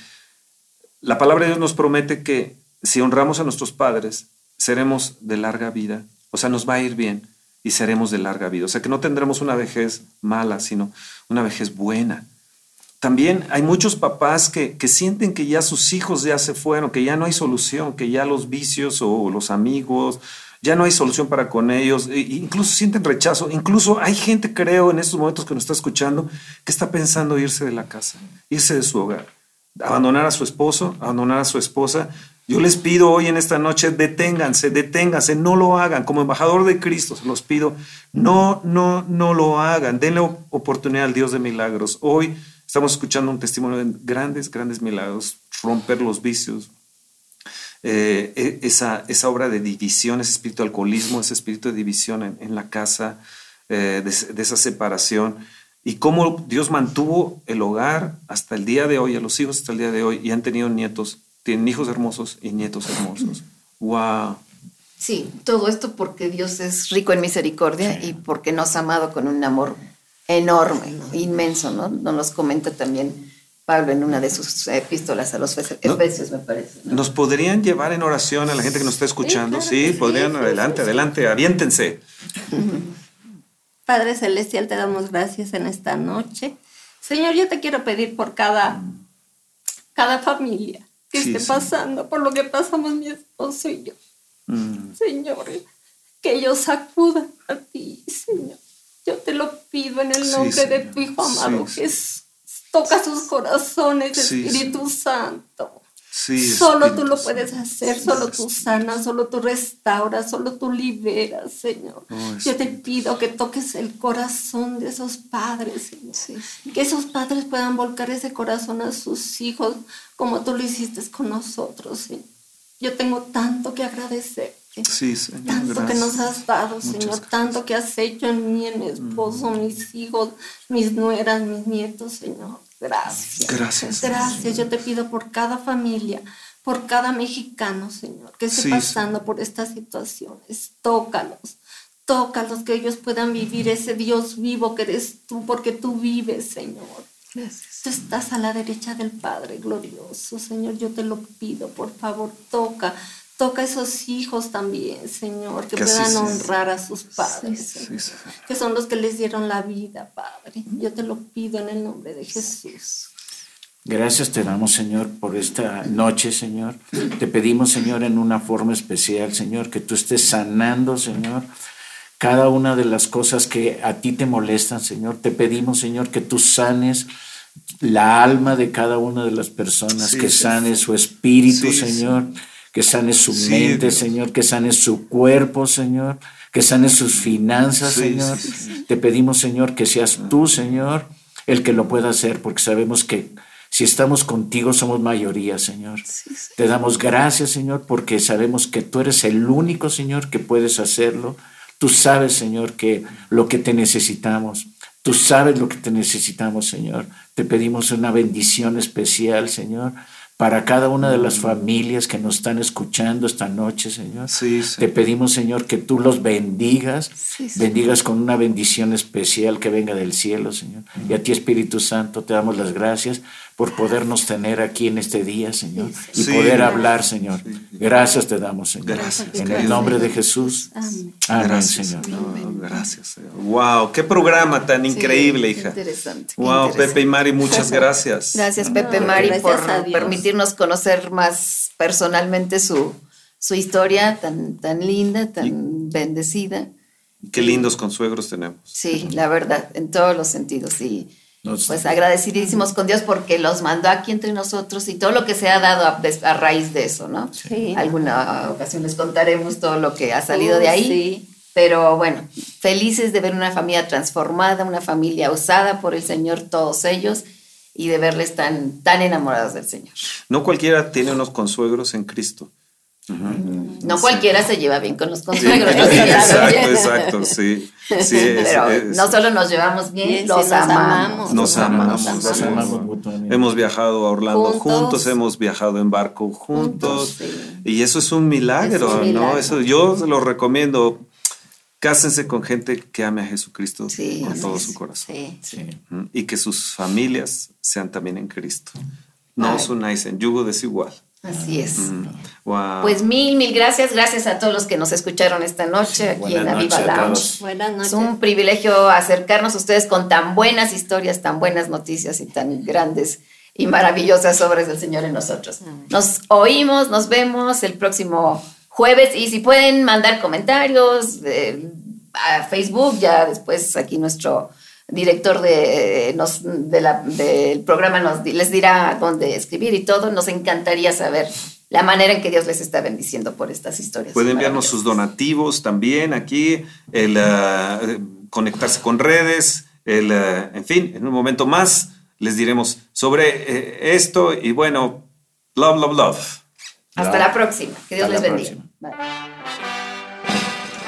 la palabra de Dios nos promete que si honramos a nuestros padres, seremos de larga vida. O sea, nos va a ir bien y seremos de larga vida. O sea, que no tendremos una vejez mala, sino una vejez buena. También hay muchos papás que, sienten que ya sus hijos ya se fueron, que ya no hay solución, que ya los vicios o los amigos, ya no hay solución para con ellos, e incluso sienten rechazo, incluso hay gente, creo, en estos momentos que nos está escuchando, que está pensando irse de la casa, irse de su hogar, abandonar a su esposo, abandonar a su esposa, yo les pido hoy en esta noche, deténganse, deténganse, no lo hagan. Como embajador de Cristo se los pido, no, no, no lo hagan. Denle oportunidad al Dios de milagros. Hoy estamos escuchando un testimonio de grandes, grandes milagros, romper los vicios. Eh, e, esa, esa obra de división, ese espíritu de alcoholismo, ese espíritu de división en, la casa, eh, de, de esa separación y cómo Dios mantuvo el hogar hasta el día de hoy, a los hijos hasta el día de hoy, y han tenido nietos tienen hijos hermosos y nietos hermosos. ¡Wow! Sí, todo esto porque Dios es rico en misericordia y porque nos ha amado con un amor enorme, inmenso, ¿no? Nos comenta también Pablo en una de sus epístolas a los Efesios, me parece. ¿Nos podrían llevar en oración a la gente que nos está escuchando? Sí, podrían, adelante, adelante, aviéntense. Padre Celestial, te damos gracias en esta noche. Señor, yo te quiero pedir por cada, cada familia que esté pasando por lo que pasamos mi esposo y yo. Mm. Señor, que ellos acudan a ti, Señor. Yo te lo pido en el nombre de tu Hijo amado Jesús. Toca sus corazones, Espíritu Santo solo tú lo puedes hacer, solo tú sanas, solo tú restauras, solo tú liberas, Señor. Oh, Yo te pido que toques el corazón de esos padres, Señor. Que esos padres puedan volcar ese corazón a sus hijos como tú lo hiciste con nosotros, Señor. Yo tengo tanto que agradecer. Tanto que nos has dado, Señor. Tanto que has hecho en mí, en mi esposo, mm. mis hijos, mis nueras, mis nietos, Señor. Gracias. Gracias. Gracias. Yo te pido por cada familia, por cada mexicano, Señor, que esté pasando por estas situaciones. Tócalos. Tócalos, que ellos puedan vivir ese Dios vivo que eres tú, porque tú vives, Señor. Gracias. Tú estás a la derecha del Padre glorioso, Señor. Yo te lo pido, por favor, toca Toca a esos hijos también, Señor, que, puedan honrar a sus padres, que son los que les dieron la vida, Padre. Yo te lo pido en el nombre de Jesús. Gracias te damos, Señor, por esta noche, Señor. Te pedimos, Señor, en una forma especial, Señor, que tú estés sanando, Señor, cada una de las cosas que a ti te molestan, Señor. Te pedimos, Señor, que tú sanes la alma de cada una de las personas, que sanes su espíritu, Señor que sane su mente, Señor, que sane su cuerpo, Señor, que sane sus finanzas, Señor. Te pedimos, Señor, que seas tú, Señor, el que lo pueda hacer, porque sabemos que si estamos contigo somos mayoría, Señor. Te damos gracias, Señor, porque sabemos que tú eres el único, Señor, que puedes hacerlo. Tú sabes, Señor, que lo que te necesitamos. Tú sabes lo que te necesitamos, Señor. Te pedimos una bendición especial, Señor para cada una de las familias que nos están escuchando esta noche, Señor. Te pedimos, Señor, que tú los bendigas, bendigas con una bendición especial que venga del cielo, Señor. Y a ti, Espíritu Santo, te damos las gracias por podernos tener aquí en este día, Señor, y poder hablar, Señor. Gracias te damos, Señor. En el nombre de Jesús. Amén, Señor. gracias, Señor. Wow, qué programa tan increíble, hija. Interesante. Wow, Pepe y Mari, muchas gracias. Gracias, Pepe y Mari, por permitirnos conocer más personalmente su, su historia tan, tan linda, tan bendecida. Qué lindos consuegros tenemos. Sí, la verdad, en todos los sentidos. Y pues agradecidísimos con Dios porque los mandó aquí entre nosotros y todo lo que se ha dado a, raíz de eso, ¿no? Sí. Alguna ocasión les contaremos todo lo que ha salido de ahí. Sí. Pero bueno, felices de ver una familia transformada, una familia usada por el Señor, todos ellos, y de verles tan, tan enamorados del Señor. No cualquiera tiene unos consuegros en Cristo. No cualquiera se lleva bien con los consuegros. exacto, exacto, sí. Pero no solo nos llevamos bien, los, amamos, nos, amamos. Nos amamos. Hemos viajado a Orlando juntos, hemos viajado en barco juntos. y eso es un milagro, ¿no? Eso yo se lo recomiendo. Cásense con gente que ame a Jesucristo con todo su corazón. Y que sus familias sean también en Cristo. No os unáis en yugo desigual. Así es. Pues mil, mil gracias. Gracias a todos los que nos escucharon esta noche aquí en Aviva Lounge. Buenas noches. Es un privilegio acercarnos a ustedes con tan buenas historias, tan buenas noticias y tan grandes y maravillosas obras del Señor en nosotros. Nos oímos, nos vemos el próximo jueves y si pueden mandar comentarios eh, a Facebook, ya después aquí nuestro director de, nos, del programa nos, les dirá dónde escribir y todo. Nos encantaría saber la manera en que Dios les está bendiciendo por estas historias. Pueden enviarnos sus donativos también aquí, el eh, conectarse con redes, el, eh, en fin, en un momento más les diremos sobre eh, esto y bueno, love, love, love. Hasta la próxima. Que Dios les bendiga.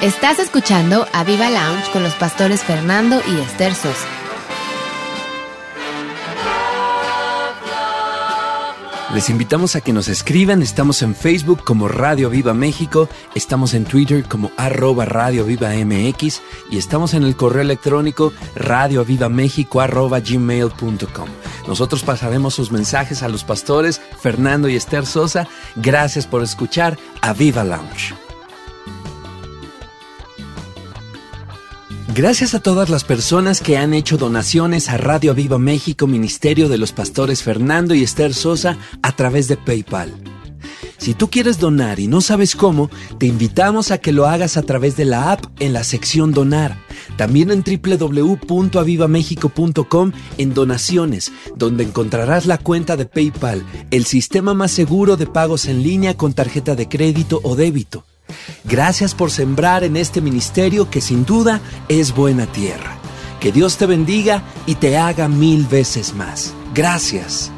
Estás escuchando a Viva Lounge con los pastores Fernando y Esther Sosa. Les invitamos a que nos escriban, estamos en Facebook como Radio Viva México, estamos en Twitter como arroba Radio Viva MX y estamos en el correo electrónico radiovivamexico arroba gmail.com. Nosotros pasaremos sus mensajes a los pastores Fernando y Esther Sosa. Gracias por escuchar a Viva Lounge. Gracias a todas las personas que han hecho donaciones a Radio Viva México, Ministerio de los Pastores Fernando y Esther Sosa, a través de PayPal. Si tú quieres donar y no sabes cómo, te invitamos a que lo hagas a través de la app en la sección Donar. También en www.avivamexico.com en donaciones, donde encontrarás la cuenta de PayPal, el sistema más seguro de pagos en línea con tarjeta de crédito o débito. Gracias por sembrar en este ministerio que sin duda es buena tierra. Que Dios te bendiga y te haga mil veces más. Gracias.